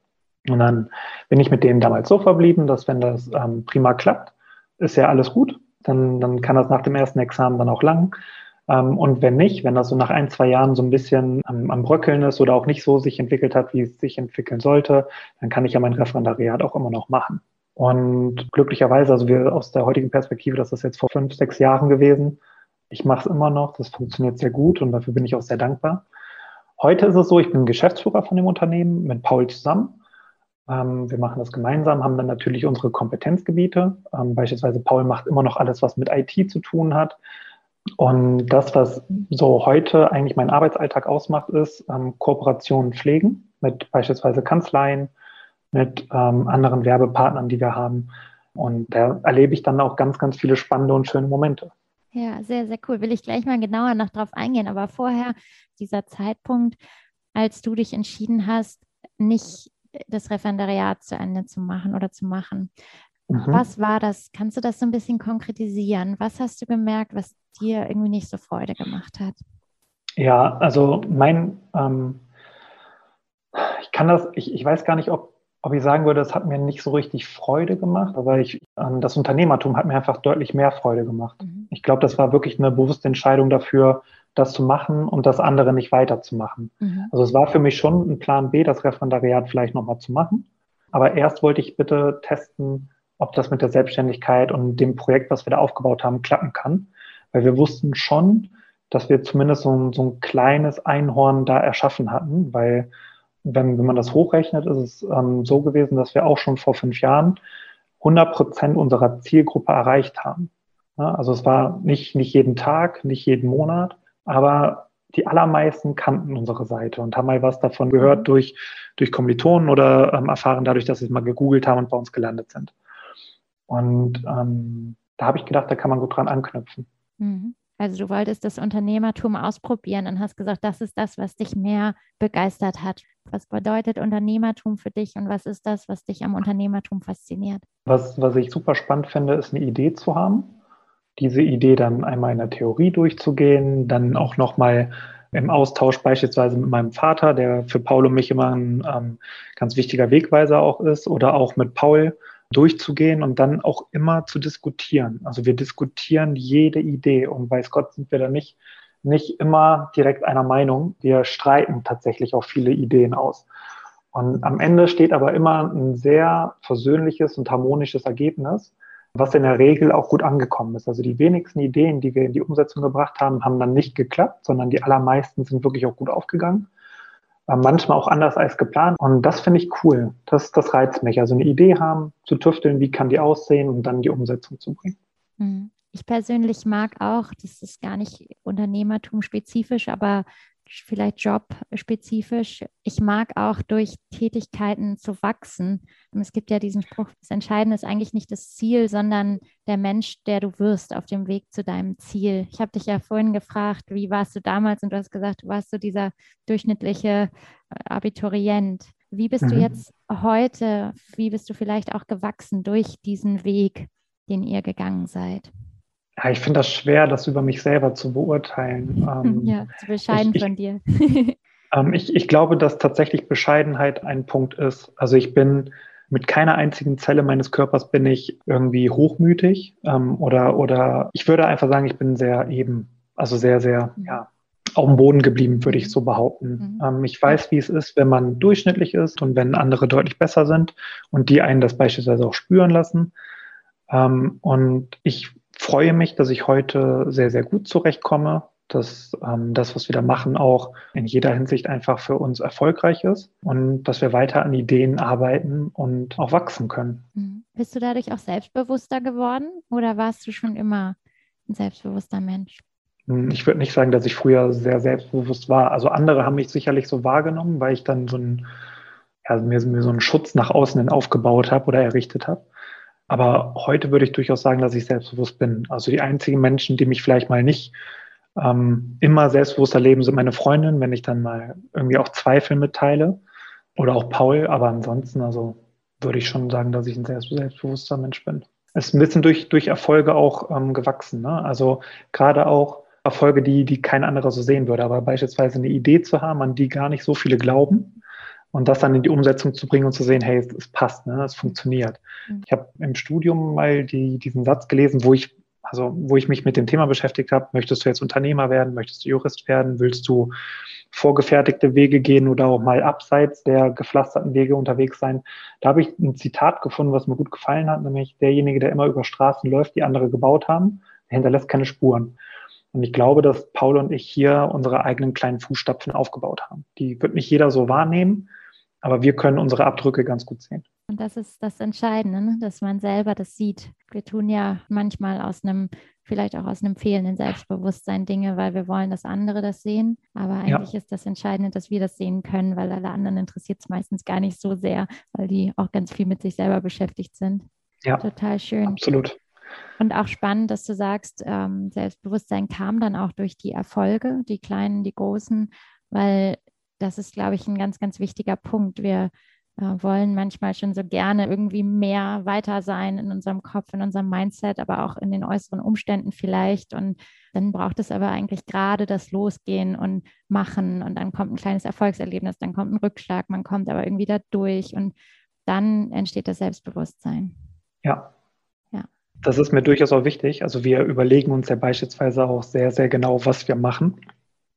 Und dann bin ich mit denen damals so verblieben, dass wenn das ähm, prima klappt, ist ja alles gut. Dann, dann kann das nach dem ersten Examen dann auch lang. Ähm, und wenn nicht, wenn das so nach ein, zwei Jahren so ein bisschen am, am Bröckeln ist oder auch nicht so sich entwickelt hat, wie es sich entwickeln sollte, dann kann ich ja mein Referendariat auch immer noch machen. Und glücklicherweise, also wir aus der heutigen Perspektive, das ist jetzt vor fünf, sechs Jahren gewesen. Ich mache es immer noch, das funktioniert sehr gut und dafür bin ich auch sehr dankbar. Heute ist es so, ich bin Geschäftsführer von dem Unternehmen mit Paul zusammen. Ähm, wir machen das gemeinsam, haben dann natürlich unsere Kompetenzgebiete. Ähm, beispielsweise Paul macht immer noch alles, was mit IT zu tun hat. Und das, was so heute eigentlich mein Arbeitsalltag ausmacht, ist ähm, Kooperationen pflegen mit beispielsweise Kanzleien, mit ähm, anderen Werbepartnern, die wir haben. Und da erlebe ich dann auch ganz, ganz viele spannende und schöne Momente. Ja, sehr, sehr cool. Will ich gleich mal genauer noch drauf eingehen. Aber vorher dieser Zeitpunkt, als du dich entschieden hast, nicht das Referendariat zu Ende zu machen oder zu machen. Mhm. Was war das? Kannst du das so ein bisschen konkretisieren? Was hast du gemerkt, was dir irgendwie nicht so Freude gemacht hat? Ja, also mein, ähm, ich kann das, ich, ich weiß gar nicht, ob, ob ich sagen würde, es hat mir nicht so richtig Freude gemacht, aber ich, ähm, das Unternehmertum hat mir einfach deutlich mehr Freude gemacht. Ich glaube, das war wirklich eine bewusste Entscheidung dafür, das zu machen und das andere nicht weiterzumachen. Mhm. Also es war für mich schon ein Plan B, das Referendariat vielleicht nochmal zu machen. Aber erst wollte ich bitte testen, ob das mit der Selbstständigkeit und dem Projekt, was wir da aufgebaut haben, klappen kann. Weil wir wussten schon, dass wir zumindest so ein, so ein kleines Einhorn da erschaffen hatten, weil wenn, wenn man das hochrechnet, ist es ähm, so gewesen, dass wir auch schon vor fünf Jahren 100 Prozent unserer Zielgruppe erreicht haben. Ja, also es war nicht, nicht jeden Tag, nicht jeden Monat, aber die allermeisten kannten unsere Seite und haben mal was davon gehört durch, durch Kommilitonen oder ähm, erfahren dadurch, dass sie es mal gegoogelt haben und bei uns gelandet sind. Und ähm, da habe ich gedacht, da kann man gut dran anknüpfen. Mhm. Also du wolltest das Unternehmertum ausprobieren und hast gesagt, das ist das, was dich mehr begeistert hat. Was bedeutet Unternehmertum für dich und was ist das, was dich am Unternehmertum fasziniert? Was, was ich super spannend finde, ist eine Idee zu haben. Diese Idee dann einmal in der Theorie durchzugehen, dann auch nochmal im Austausch beispielsweise mit meinem Vater, der für Paul und mich immer ein ähm, ganz wichtiger Wegweiser auch ist, oder auch mit Paul durchzugehen und dann auch immer zu diskutieren. Also wir diskutieren jede Idee und weiß Gott sind wir da nicht, nicht immer direkt einer Meinung. Wir streiten tatsächlich auch viele Ideen aus. Und am Ende steht aber immer ein sehr versöhnliches und harmonisches Ergebnis, was in der Regel auch gut angekommen ist. Also die wenigsten Ideen, die wir in die Umsetzung gebracht haben, haben dann nicht geklappt, sondern die allermeisten sind wirklich auch gut aufgegangen manchmal auch anders als geplant. Und das finde ich cool. Das, das reizt mich. Also eine Idee haben, zu tüfteln, wie kann die aussehen und dann die Umsetzung zu bringen. Mhm. Ich persönlich mag auch, das ist gar nicht Unternehmertum spezifisch, aber vielleicht jobspezifisch. Ich mag auch durch Tätigkeiten zu wachsen. Und es gibt ja diesen Spruch, das Entscheidende ist eigentlich nicht das Ziel, sondern der Mensch, der du wirst auf dem Weg zu deinem Ziel. Ich habe dich ja vorhin gefragt, wie warst du damals? Und du hast gesagt, du warst so dieser durchschnittliche äh, Abiturient. Wie bist mhm. du jetzt heute? Wie bist du vielleicht auch gewachsen durch diesen Weg, den ihr gegangen seid? Ja, ich finde das schwer, das über mich selber zu beurteilen. Ähm, ja, zu bescheiden ich, von dir. ähm, ich, ich glaube, dass tatsächlich Bescheidenheit ein Punkt ist. Also ich bin mit keiner einzigen Zelle meines Körpers bin ich irgendwie hochmütig ähm, oder, oder ich würde einfach sagen, ich bin sehr eben, also sehr, sehr, mhm. ja, auf dem Boden geblieben, würde ich so behaupten. Mhm. Ähm, ich weiß, wie es ist, wenn man durchschnittlich ist und wenn andere deutlich besser sind und die einen das beispielsweise auch spüren lassen. Ähm, und ich freue mich, dass ich heute sehr, sehr gut zurechtkomme, dass ähm, das, was wir da machen, auch in jeder Hinsicht einfach für uns erfolgreich ist und dass wir weiter an Ideen arbeiten und auch wachsen können. Mhm. Bist du dadurch auch selbstbewusster geworden oder warst du schon immer ein selbstbewusster Mensch? Hm, ich würde nicht sagen, dass ich früher sehr selbstbewusst war. Also andere haben mich sicherlich so wahrgenommen, weil ich dann so ein, ja, mir, mir so einen Schutz nach außen hin aufgebaut habe oder errichtet habe. Aber heute würde ich durchaus sagen, dass ich selbstbewusst bin. Also die einzigen Menschen, die mich vielleicht mal nicht Ähm, immer selbstbewusster leben sind meine Freundin, wenn ich dann mal irgendwie auch Zweifel mitteile oder auch Paul, aber ansonsten, also würde ich schon sagen, dass ich ein selbstbewusster Mensch bin. Es ist ein bisschen durch, durch Erfolge auch ähm, gewachsen. Ne? Also gerade auch Erfolge, die, die kein anderer so sehen würde, aber beispielsweise eine Idee zu haben, an die gar nicht so viele glauben und das dann in die Umsetzung zu bringen und zu sehen, hey, es, es passt, ne? es funktioniert. Mhm. Ich habe im Studium mal die, diesen Satz gelesen, wo ich also wo ich mich mit dem Thema beschäftigt habe, möchtest du jetzt Unternehmer werden, möchtest du Jurist werden, willst du vorgefertigte Wege gehen oder auch mal abseits der gepflasterten Wege unterwegs sein. Da habe ich ein Zitat gefunden, was mir gut gefallen hat, nämlich derjenige, der immer über Straßen läuft, die andere gebaut haben, der hinterlässt keine Spuren. Und ich glaube, dass Paul und ich hier unsere eigenen kleinen Fußstapfen aufgebaut haben. Die wird nicht jeder so wahrnehmen, aber wir können unsere Abdrücke ganz gut sehen. Und das ist das Entscheidende, ne? dass man selber das sieht. Wir tun ja manchmal aus einem, vielleicht auch aus einem fehlenden Selbstbewusstsein Dinge, weil wir wollen, dass andere das sehen. Aber eigentlich ja. ist das Entscheidende, dass wir das sehen können, weil alle anderen interessiert es meistens gar nicht so sehr, weil die auch ganz viel mit sich selber beschäftigt sind. Ja. Total schön. Absolut. Und auch spannend, dass du sagst, ähm, Selbstbewusstsein kam dann auch durch die Erfolge, die kleinen, die großen, weil das ist, glaube ich, ein ganz, ganz wichtiger Punkt. Wir äh, wollen manchmal schon so gerne irgendwie mehr weiter sein in unserem Kopf, in unserem Mindset, aber auch in den äußeren Umständen vielleicht. Und dann braucht es aber eigentlich gerade das Losgehen und Machen. Und dann kommt ein kleines Erfolgserlebnis, dann kommt ein Rückschlag, man kommt aber irgendwie da durch und dann entsteht das Selbstbewusstsein. Ja. Ja. Das ist mir durchaus auch wichtig. Also wir überlegen uns ja beispielsweise auch sehr, sehr genau, was wir machen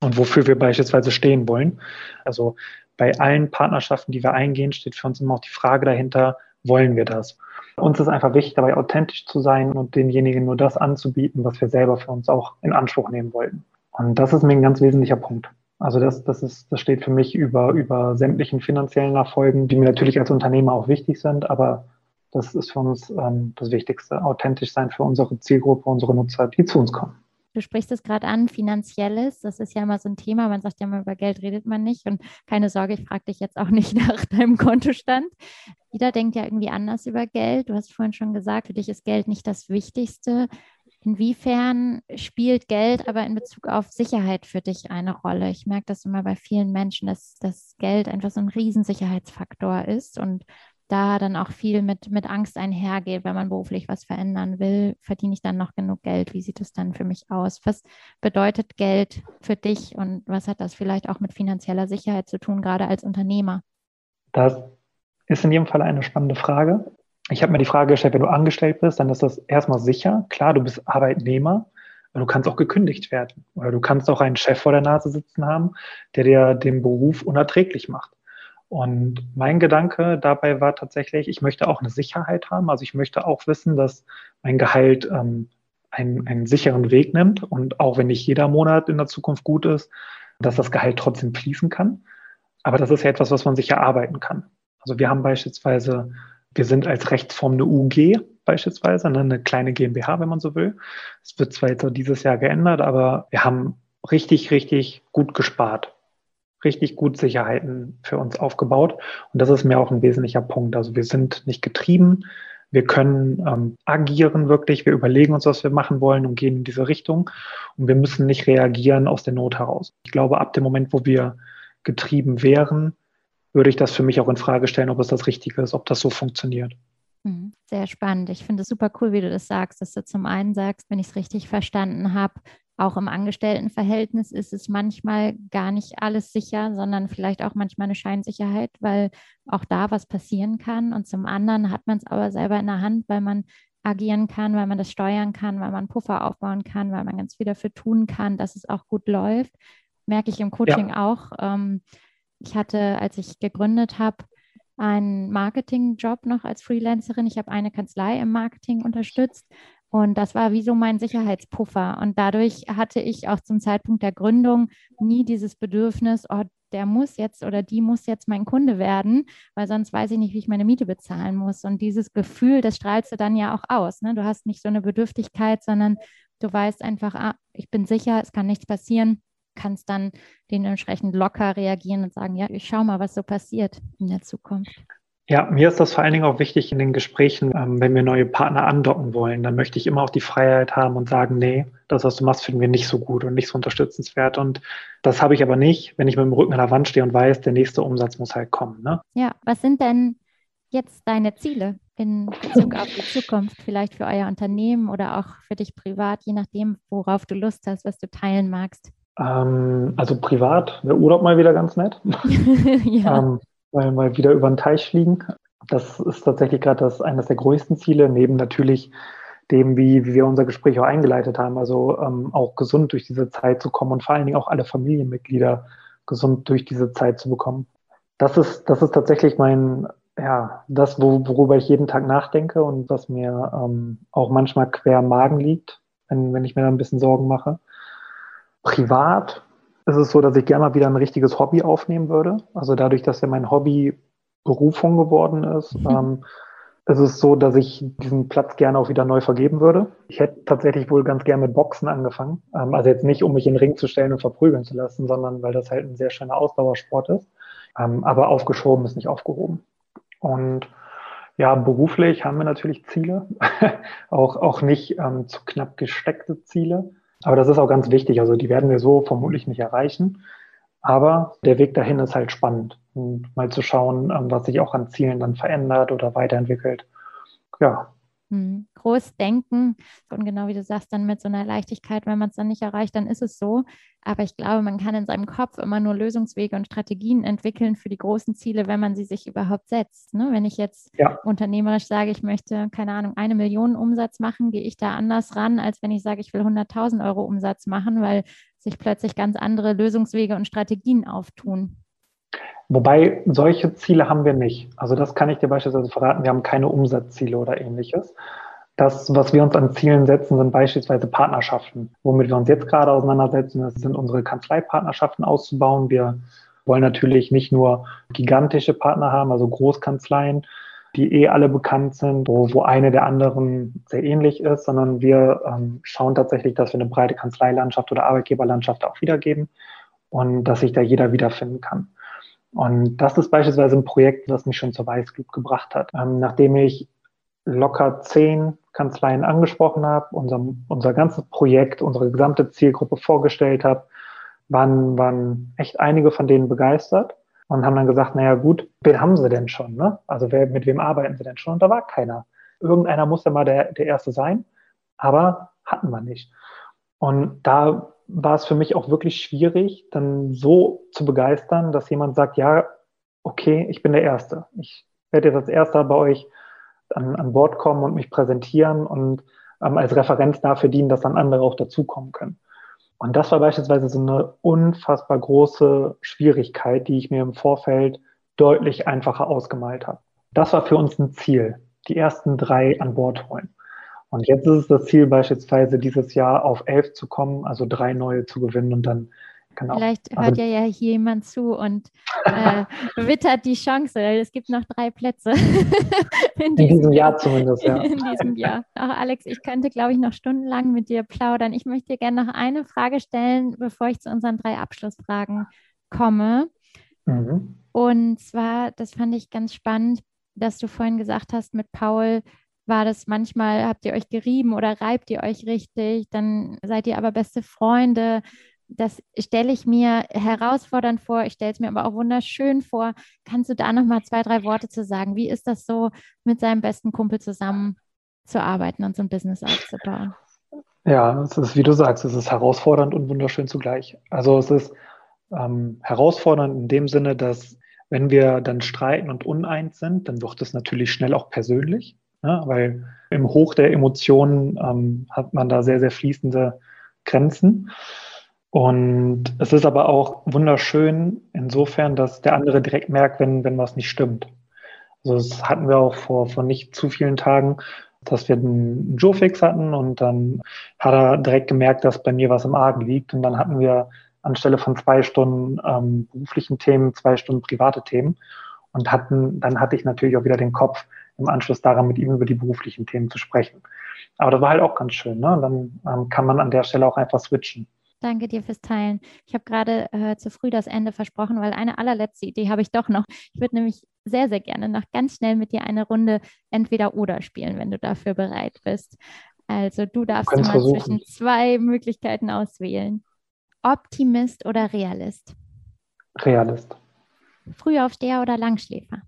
und wofür wir beispielsweise stehen wollen. Also bei allen Partnerschaften, die wir eingehen, steht für uns immer auch die Frage dahinter, wollen wir das? Uns ist einfach wichtig, dabei authentisch zu sein und denjenigen nur das anzubieten, was wir selber für uns auch in Anspruch nehmen wollten. Und das ist mir ein ganz wesentlicher Punkt. Also das, das, ist, das steht für mich über, über sämtlichen finanziellen Erfolgen, die mir natürlich als Unternehmer auch wichtig sind, aber das ist für uns ähm, das Wichtigste, authentisch sein für unsere Zielgruppe, unsere Nutzer, die zu uns kommen. Du sprichst es gerade an, finanzielles. Das ist ja immer so ein Thema. Man sagt ja immer, über Geld redet man nicht. Und keine Sorge, ich frage dich jetzt auch nicht nach deinem Kontostand. Jeder denkt ja irgendwie anders über Geld. Du hast vorhin schon gesagt, für dich ist Geld nicht das Wichtigste. Inwiefern spielt Geld aber in Bezug auf Sicherheit für dich eine Rolle? Ich merke das immer bei vielen Menschen, dass das Geld einfach so ein Riesensicherheitsfaktor ist und da dann auch viel mit, mit Angst einhergeht, wenn man beruflich was verändern will. Verdiene ich dann noch genug Geld? Wie sieht es dann für mich aus? Was bedeutet Geld für dich und was hat das vielleicht auch mit finanzieller Sicherheit zu tun, gerade als Unternehmer? Das ist in jedem Fall eine spannende Frage. Ich habe mir die Frage gestellt, wenn du angestellt bist, dann ist das erstmal sicher. Klar, du bist Arbeitnehmer, aber du kannst auch gekündigt werden. Oder du kannst auch einen Chef vor der Nase sitzen haben, der dir den Beruf unerträglich macht. Und mein Gedanke dabei war tatsächlich, ich möchte auch eine Sicherheit haben. Also ich möchte auch wissen, dass mein Gehalt ähm, einen, einen sicheren Weg nimmt und auch wenn nicht jeder Monat in der Zukunft gut ist, dass das Gehalt trotzdem fließen kann. Aber das ist ja etwas, was man sich erarbeiten kann. Also wir haben beispielsweise, wir sind als Rechtsform eine UG beispielsweise, ne, eine kleine GmbH, wenn man so will. Es wird zwar jetzt dieses Jahr geändert, aber wir haben richtig, richtig gut gespart richtig gut Sicherheiten für uns aufgebaut. Und das ist mir auch ein wesentlicher Punkt. Also wir sind nicht getrieben. Wir können ähm, agieren wirklich. Wir überlegen uns, was wir machen wollen und gehen in diese Richtung. Und wir müssen nicht reagieren aus der Not heraus. Ich glaube, ab dem Moment, wo wir getrieben wären, würde ich das für mich auch in Frage stellen, ob es das Richtige ist, ob das so funktioniert. Mhm. Sehr spannend. Ich finde es super cool, wie du das sagst, dass du zum einen sagst, wenn ich es richtig verstanden habe, auch im Angestelltenverhältnis ist es manchmal gar nicht alles sicher, sondern vielleicht auch manchmal eine Scheinsicherheit, weil auch da was passieren kann. Und zum anderen hat man es aber selber in der Hand, weil man agieren kann, weil man das steuern kann, weil man Puffer aufbauen kann, weil man ganz viel dafür tun kann, dass es auch gut läuft. Merke ich im Coaching ja. auch. Ähm, ich hatte, als ich gegründet habe, einen Marketingjob noch als Freelancerin. Ich habe eine Kanzlei im Marketing unterstützt und das war wie so mein Sicherheitspuffer. Und dadurch hatte ich auch zum Zeitpunkt der Gründung nie dieses Bedürfnis, oh, der muss jetzt oder die muss jetzt mein Kunde werden, weil sonst weiß ich nicht, wie ich meine Miete bezahlen muss. Und dieses Gefühl, das strahlst du dann ja auch aus. Ne? Du hast nicht so eine Bedürftigkeit, sondern du weißt einfach, ah, ich bin sicher, es kann nichts passieren, kannst dann dementsprechend locker reagieren und sagen, ja, ich schau mal, was so passiert in der Zukunft. Ja, mir ist das vor allen Dingen auch wichtig in den Gesprächen, ähm, wenn wir neue Partner andocken wollen, dann möchte ich immer auch die Freiheit haben und sagen, nee, das, was du machst, finden wir nicht so gut und nicht so unterstützenswert. Und das habe ich aber nicht, wenn ich mit dem Rücken an der Wand stehe und weiß, der nächste Umsatz muss halt kommen. Ne? Ja, was sind denn jetzt deine Ziele in Bezug auf die Zukunft, vielleicht für euer Unternehmen oder auch für dich privat, je nachdem, worauf du Lust hast, was du teilen magst? Ähm, also privat wäre Urlaub mal wieder ganz nett. ja. ähm, weil mal wieder über den Teich fliegen. Das ist tatsächlich gerade das eines der größten Ziele, neben natürlich dem, wie, wie wir unser Gespräch auch eingeleitet haben, also ähm, auch gesund durch diese Zeit zu kommen und vor allen Dingen auch alle Familienmitglieder gesund durch diese Zeit zu bekommen. Das ist, das ist tatsächlich mein, ja, das, wo, worüber ich jeden Tag nachdenke und was mir ähm, auch manchmal quer Magen liegt, wenn, wenn ich mir da ein bisschen Sorgen mache. Privat ist es so, dass ich gerne mal wieder ein richtiges Hobby aufnehmen würde. Also dadurch, dass ja mein Hobby Berufung geworden ist, mhm. ähm, ist es so, dass ich diesen Platz gerne auch wieder neu vergeben würde. Ich hätte tatsächlich wohl ganz gerne mit Boxen angefangen. Ähm, also jetzt nicht, um mich in den Ring zu stellen und verprügeln zu lassen, sondern weil das halt ein sehr schöner Ausdauersport ist. Ähm, aber aufgeschoben ist nicht aufgehoben. Und ja, beruflich haben wir natürlich Ziele, auch, auch nicht ähm, zu knapp gesteckte Ziele. Aber das ist auch ganz wichtig. Also die werden wir so vermutlich nicht erreichen. Aber der Weg dahin ist halt spannend. Und mal zu schauen, ähm, was sich auch an Zielen dann verändert oder weiterentwickelt. Ja, hm, groß denken und genau wie du sagst, dann mit so einer Leichtigkeit, wenn man es dann nicht erreicht, dann ist es so. Aber ich glaube, man kann in seinem Kopf immer nur Lösungswege und Strategien entwickeln für die großen Ziele, wenn man sie sich überhaupt setzt. Ne? Wenn ich jetzt ja. unternehmerisch sage, ich möchte, keine Ahnung, eine Million Umsatz machen, gehe ich da anders ran, als wenn ich sage, ich will 100.000 Euro Umsatz machen, weil sich plötzlich ganz andere Lösungswege und Strategien auftun. Wobei solche Ziele haben wir nicht. Also das kann ich dir beispielsweise verraten. Wir haben keine Umsatzziele oder ähnliches. Das, was wir uns an Zielen setzen, sind beispielsweise Partnerschaften. Womit wir uns jetzt gerade auseinandersetzen, das sind unsere Kanzleipartnerschaften auszubauen. Wir wollen natürlich nicht nur gigantische Partner haben, also Großkanzleien, die eh alle bekannt sind, wo, wo eine der anderen sehr ähnlich ist, sondern wir ähm, schauen tatsächlich, dass wir eine breite Kanzleilandschaft oder Arbeitgeberlandschaft auch wiedergeben und dass sich da jeder wiederfinden kann. Und das ist beispielsweise ein Projekt, das mich schon zur Weißglut gebracht hat. Ähm, nachdem ich locker zehn Kanzleien angesprochen habe, unser, unser ganzes Projekt, unsere gesamte Zielgruppe vorgestellt habe, waren, waren echt einige von denen begeistert und haben dann gesagt, naja gut, wen haben sie denn schon? Ne? Also wer, mit wem arbeiten sie denn schon? Und da war keiner. Irgendeiner muss ja mal der, der Erste sein, aber hatten wir nicht. Und da war es für mich auch wirklich schwierig, dann so zu begeistern, dass jemand sagt, ja, okay, ich bin der Erste. Ich werde jetzt als Erster bei euch an, an Bord kommen und mich präsentieren und ähm, als Referenz dafür dienen, dass dann andere auch dazukommen können. Und das war beispielsweise so eine unfassbar große Schwierigkeit, die ich mir im Vorfeld deutlich einfacher ausgemalt habe. Das war für uns ein Ziel, die ersten drei an Bord holen. Und jetzt ist es das Ziel, beispielsweise dieses Jahr auf elf zu kommen, also drei neue zu gewinnen und dann Genau. Vielleicht hört also, ja hier jemand zu und äh, wittert die Chance. Es gibt noch drei Plätze. in, diesem, in diesem Jahr zumindest, ja. In diesem Jahr. Auch Alex, ich könnte, glaube ich, noch stundenlang mit dir plaudern. Ich möchte dir gerne noch eine Frage stellen, bevor ich zu unseren drei Abschlussfragen komme. Mhm. Und zwar, das fand ich ganz spannend, dass du vorhin gesagt hast, mit Paul war das manchmal, habt ihr euch gerieben oder reibt ihr euch richtig, dann seid ihr aber beste Freunde. Das stelle ich mir herausfordernd vor, ich stelle es mir aber auch wunderschön vor. Kannst du da nochmal zwei, drei Worte zu sagen? Wie ist das so, mit seinem besten Kumpel zusammen zu arbeiten und so ein Business aufzubauen? Ja, es ist, wie du sagst, es ist herausfordernd und wunderschön zugleich. Also es ist ähm, herausfordernd in dem Sinne, dass wenn wir dann streiten und uneins sind, dann wird es natürlich schnell auch persönlich. Ja, weil im Hoch der Emotionen ähm, hat man da sehr, sehr fließende Grenzen. Und es ist aber auch wunderschön insofern, dass der andere direkt merkt, wenn, wenn was nicht stimmt. Also das hatten wir auch vor, vor nicht zu vielen Tagen, dass wir einen Joe-Fix hatten und dann hat er direkt gemerkt, dass bei mir was im Argen liegt. Und dann hatten wir anstelle von zwei Stunden ähm, beruflichen Themen, zwei Stunden private Themen und hatten, dann hatte ich natürlich auch wieder den Kopf, im Anschluss daran mit ihm über die beruflichen Themen zu sprechen. Aber das war halt auch ganz schön. Ne? Dann ähm, kann man an der Stelle auch einfach switchen. Danke dir fürs Teilen. Ich habe gerade äh, zu früh das Ende versprochen, weil eine allerletzte Idee habe ich doch noch. Ich würde nämlich sehr, sehr gerne noch ganz schnell mit dir eine Runde entweder oder spielen, wenn du dafür bereit bist. Also du darfst mal versuchen. zwischen zwei Möglichkeiten auswählen. Optimist oder Realist? Realist. Frühaufsteher oder Langschläfer?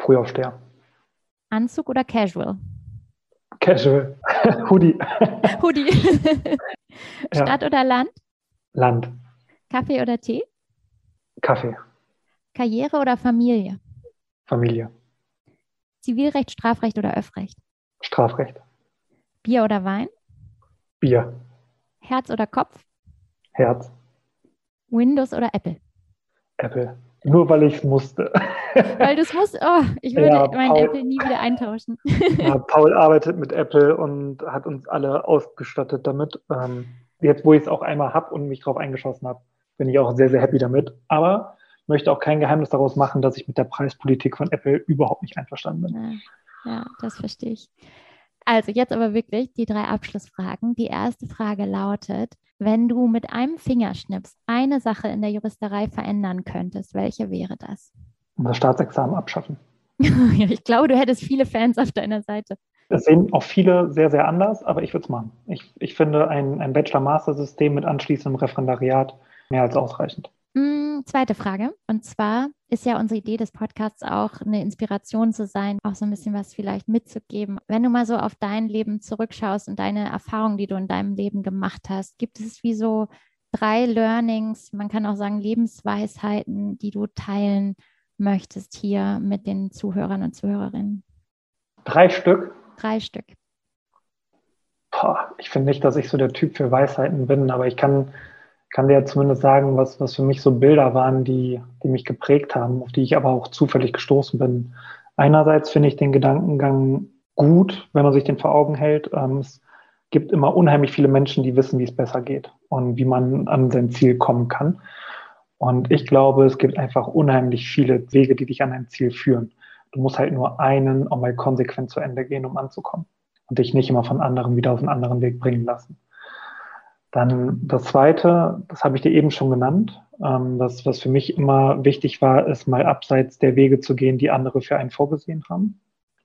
Frühaufsteher. Anzug oder Casual? Casual. Hoodie. Hoodie. Stadt ja. oder Land? Land. Kaffee oder Tee? Kaffee. Karriere oder Familie? Familie. Zivilrecht, Strafrecht oder Öffrecht? Strafrecht. Bier oder Wein? Bier. Herz oder Kopf? Herz. Windows oder Apple? Apple. Nur weil ich es musste. Weil du es musst, oh, ich würde ja, meinen Apple nie wieder eintauschen. Ja, Paul arbeitet mit Apple und hat uns alle ausgestattet damit. Ähm, jetzt, wo ich es auch einmal habe und mich drauf eingeschossen habe, bin ich auch sehr, sehr happy damit. Aber möchte auch kein Geheimnis daraus machen, dass ich mit der Preispolitik von Apple überhaupt nicht einverstanden bin. Ja, ja das verstehe ich. Also jetzt aber wirklich die drei Abschlussfragen. Die erste Frage lautet, wenn du mit einem Fingerschnips eine Sache in der Juristerei verändern könntest, welche wäre das? Das Staatsexamen abschaffen. ich glaube, du hättest viele Fans auf deiner Seite. Das sehen auch viele sehr, sehr anders, aber ich würde es machen. Ich, ich finde ein, ein Bachelor-Master-System mit anschließendem Referendariat mehr als ausreichend. Mm, zweite Frage. Und zwar ist ja unsere Idee des Podcasts auch eine Inspiration zu sein, auch so ein bisschen was vielleicht mitzugeben. Wenn du mal so auf dein Leben zurückschaust und deine Erfahrungen, die du in deinem Leben gemacht hast, gibt es wie so drei Learnings, man kann auch sagen Lebensweisheiten, die du teilen möchtest hier mit den Zuhörern und Zuhörerinnen? Drei Stück? Drei Stück. Boah, ich finde nicht, dass ich so der Typ für Weisheiten bin, aber ich kann kann dir zumindest sagen, was, was für mich so Bilder waren, die, die mich geprägt haben, auf die ich aber auch zufällig gestoßen bin. Einerseits finde ich den Gedankengang gut, wenn man sich den vor Augen hält. Ähm, es gibt immer unheimlich viele Menschen, die wissen, wie es besser geht und wie man an sein Ziel kommen kann. Und ich glaube, es gibt einfach unheimlich viele Wege, die dich an ein Ziel führen. Du musst halt nur einen auch mal konsequent zu Ende gehen, um anzukommen und dich nicht immer von anderen wieder auf einen anderen Weg bringen lassen. Dann das Zweite, das habe ich dir eben schon genannt. Ähm, das, was für mich immer wichtig war, ist mal abseits der Wege zu gehen, die andere für einen vorgesehen haben.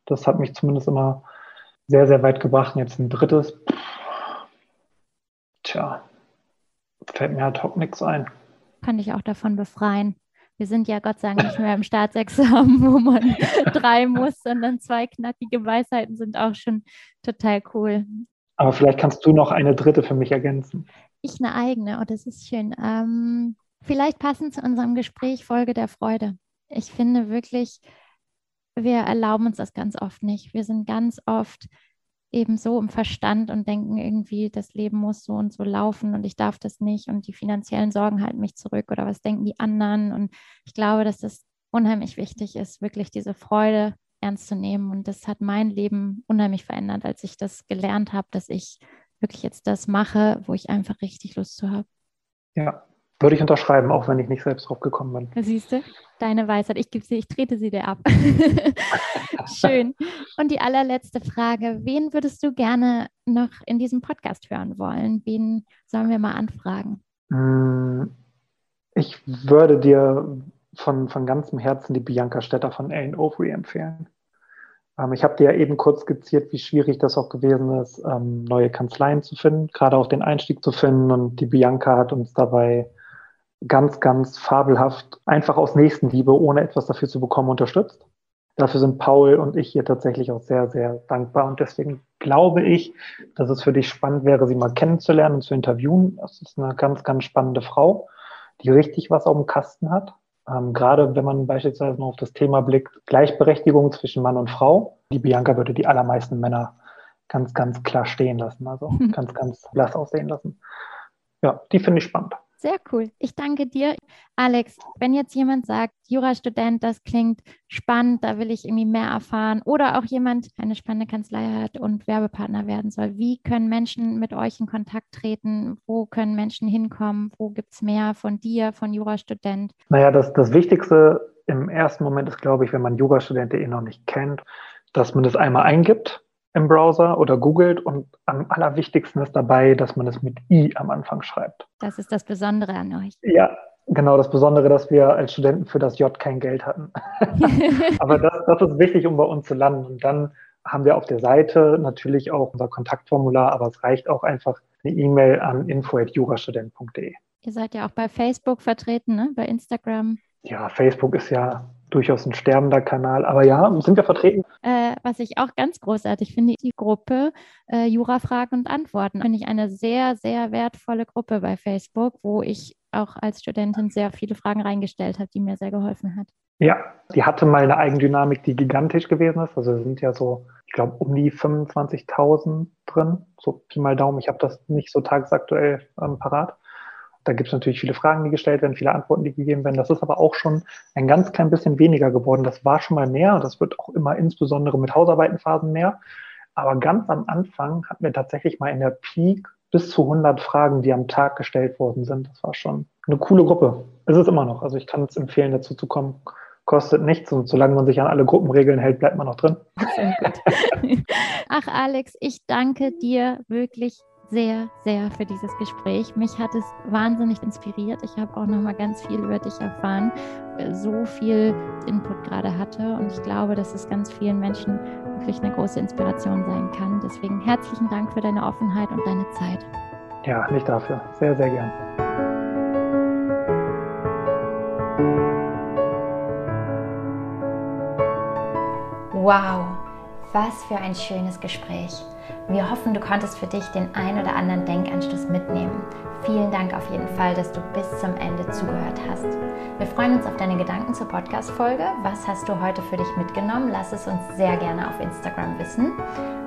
Das hat mich zumindest immer sehr, sehr weit gebracht. Und jetzt ein drittes. Tja, fällt mir ad hoc nichts ein. Kann ich auch davon befreien. Wir sind ja Gott sei Dank nicht mehr im Staatsexamen, wo man drei muss, sondern zwei knackige Weisheiten sind auch schon total cool. Aber vielleicht kannst du noch eine dritte für mich ergänzen. Ich eine eigene, oh, das ist schön. Ähm, vielleicht passend zu unserem Gespräch Folge der Freude. Ich finde wirklich, wir erlauben uns das ganz oft nicht. Wir sind ganz oft eben so im Verstand und denken irgendwie, das Leben muss so und so laufen und ich darf das nicht und die finanziellen Sorgen halten mich zurück oder was denken die anderen. Und ich glaube, dass das unheimlich wichtig ist, wirklich diese Freude ernst zu nehmen. Und das hat mein Leben unheimlich verändert, als ich das gelernt habe, dass ich wirklich jetzt das mache, wo ich einfach richtig Lust zu habe. Ja, würde ich unterschreiben, auch wenn ich nicht selbst drauf gekommen bin. Siehst du, deine Weisheit, ich gebe sie, ich trete sie dir ab. Schön. Und die allerletzte Frage: Wen würdest du gerne noch in diesem Podcast hören wollen? Wen sollen wir mal anfragen? Hm, ich würde dir von, von ganzem Herzen die Bianca Stetter von Ellen Overy empfehlen. Ähm, ich habe dir ja eben kurz skizziert, wie schwierig das auch gewesen ist, ähm, neue Kanzleien zu finden, gerade auch den Einstieg zu finden. Und die Bianca hat uns dabei ganz, ganz fabelhaft, einfach aus Nächstenliebe, ohne etwas dafür zu bekommen, unterstützt. Dafür sind Paul und ich hier tatsächlich auch sehr, sehr dankbar. Und deswegen glaube ich, dass es für dich spannend wäre, sie mal kennenzulernen und zu interviewen. Das ist eine ganz, ganz spannende Frau, die richtig was auf dem Kasten hat ähm, gerade wenn man beispielsweise noch auf das Thema blickt, Gleichberechtigung zwischen Mann und Frau. Die Bianca würde die allermeisten Männer ganz, ganz klar stehen lassen, also ganz, ganz blass aussehen lassen. Ja, die finde ich spannend. Sehr cool. Ich danke dir. Alex, wenn jetzt jemand sagt, Jurastudent, das klingt spannend, da will ich irgendwie mehr erfahren oder auch jemand eine spannende Kanzlei hat und Werbepartner werden soll, wie können Menschen mit euch in Kontakt treten? Wo können Menschen hinkommen? Wo gibt es mehr von dir, von Jurastudent? Naja, das, das Wichtigste im ersten Moment ist, glaube ich, wenn man Jurastudent.de noch nicht kennt, dass man das einmal eingibt im Browser oder googelt und am allerwichtigsten ist dabei, dass man es mit I am Anfang schreibt. Das ist das Besondere an euch. Ja, genau das Besondere, dass wir als Studenten für das J kein Geld hatten. Aber das, das ist wichtig, um bei uns zu landen. Und dann haben wir auf der Seite natürlich auch unser Kontaktformular, aber es reicht auch einfach eine E-Mail an info.jurastudent.de. Ihr seid ja auch bei Facebook vertreten, ne? bei Instagram. Ja, Facebook ist ja durchaus ein sterbender Kanal. Aber ja, sind wir vertreten. Äh, was ich auch ganz großartig finde, die Gruppe äh, Jura-Fragen und Antworten. Finde ich eine sehr, sehr wertvolle Gruppe bei Facebook, wo ich auch als Studentin sehr viele Fragen reingestellt habe, die mir sehr geholfen hat. Ja, die hatte mal eine Eigendynamik, die gigantisch gewesen ist. Also sind ja so, ich glaube, um die 25.000 drin. So Pi mal Daumen. Ich habe das nicht so tagesaktuell ähm, parat. Da gibt es natürlich viele Fragen, die gestellt werden, viele Antworten, die gegeben werden. Das ist aber auch schon ein ganz klein bisschen weniger geworden. Das war schon mal mehr und das wird auch immer insbesondere mit Hausarbeitenphasen mehr. Aber ganz am Anfang hatten wir tatsächlich mal in der Peak bis zu 100 Fragen, die am Tag gestellt worden sind. Das war schon eine coole Gruppe. Ist es immer noch. Also ich kann es empfehlen, dazu zu kommen. Kostet nichts und solange man sich an alle Gruppenregeln hält, bleibt man noch drin. Ach Alex, ich danke dir wirklich sehr, sehr für dieses Gespräch. Mich hat es wahnsinnig inspiriert. Ich habe auch noch mal ganz viel über dich erfahren, so viel Input gerade hatte und ich glaube, dass es ganz vielen Menschen wirklich eine große Inspiration sein kann. Deswegen herzlichen Dank für deine Offenheit und deine Zeit. Ja, nicht dafür. Sehr, sehr gern. Wow, was für ein schönes Gespräch. Wir hoffen, du konntest für dich den ein oder anderen Denkanstoß mitnehmen. Vielen Dank auf jeden Fall, dass du bis zum Ende zugehört hast. Wir freuen uns auf deine Gedanken zur Podcast-Folge. Was hast du heute für dich mitgenommen? Lass es uns sehr gerne auf Instagram wissen.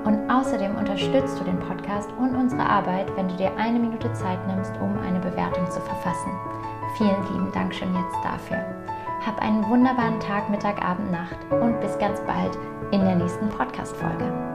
Und außerdem unterstützt du den Podcast und unsere Arbeit, wenn du dir eine Minute Zeit nimmst, um eine Bewertung zu verfassen. Vielen lieben Dank schon jetzt dafür. Hab einen wunderbaren Tag, Mittag, Abend, Nacht und bis ganz bald in der nächsten Podcast-Folge.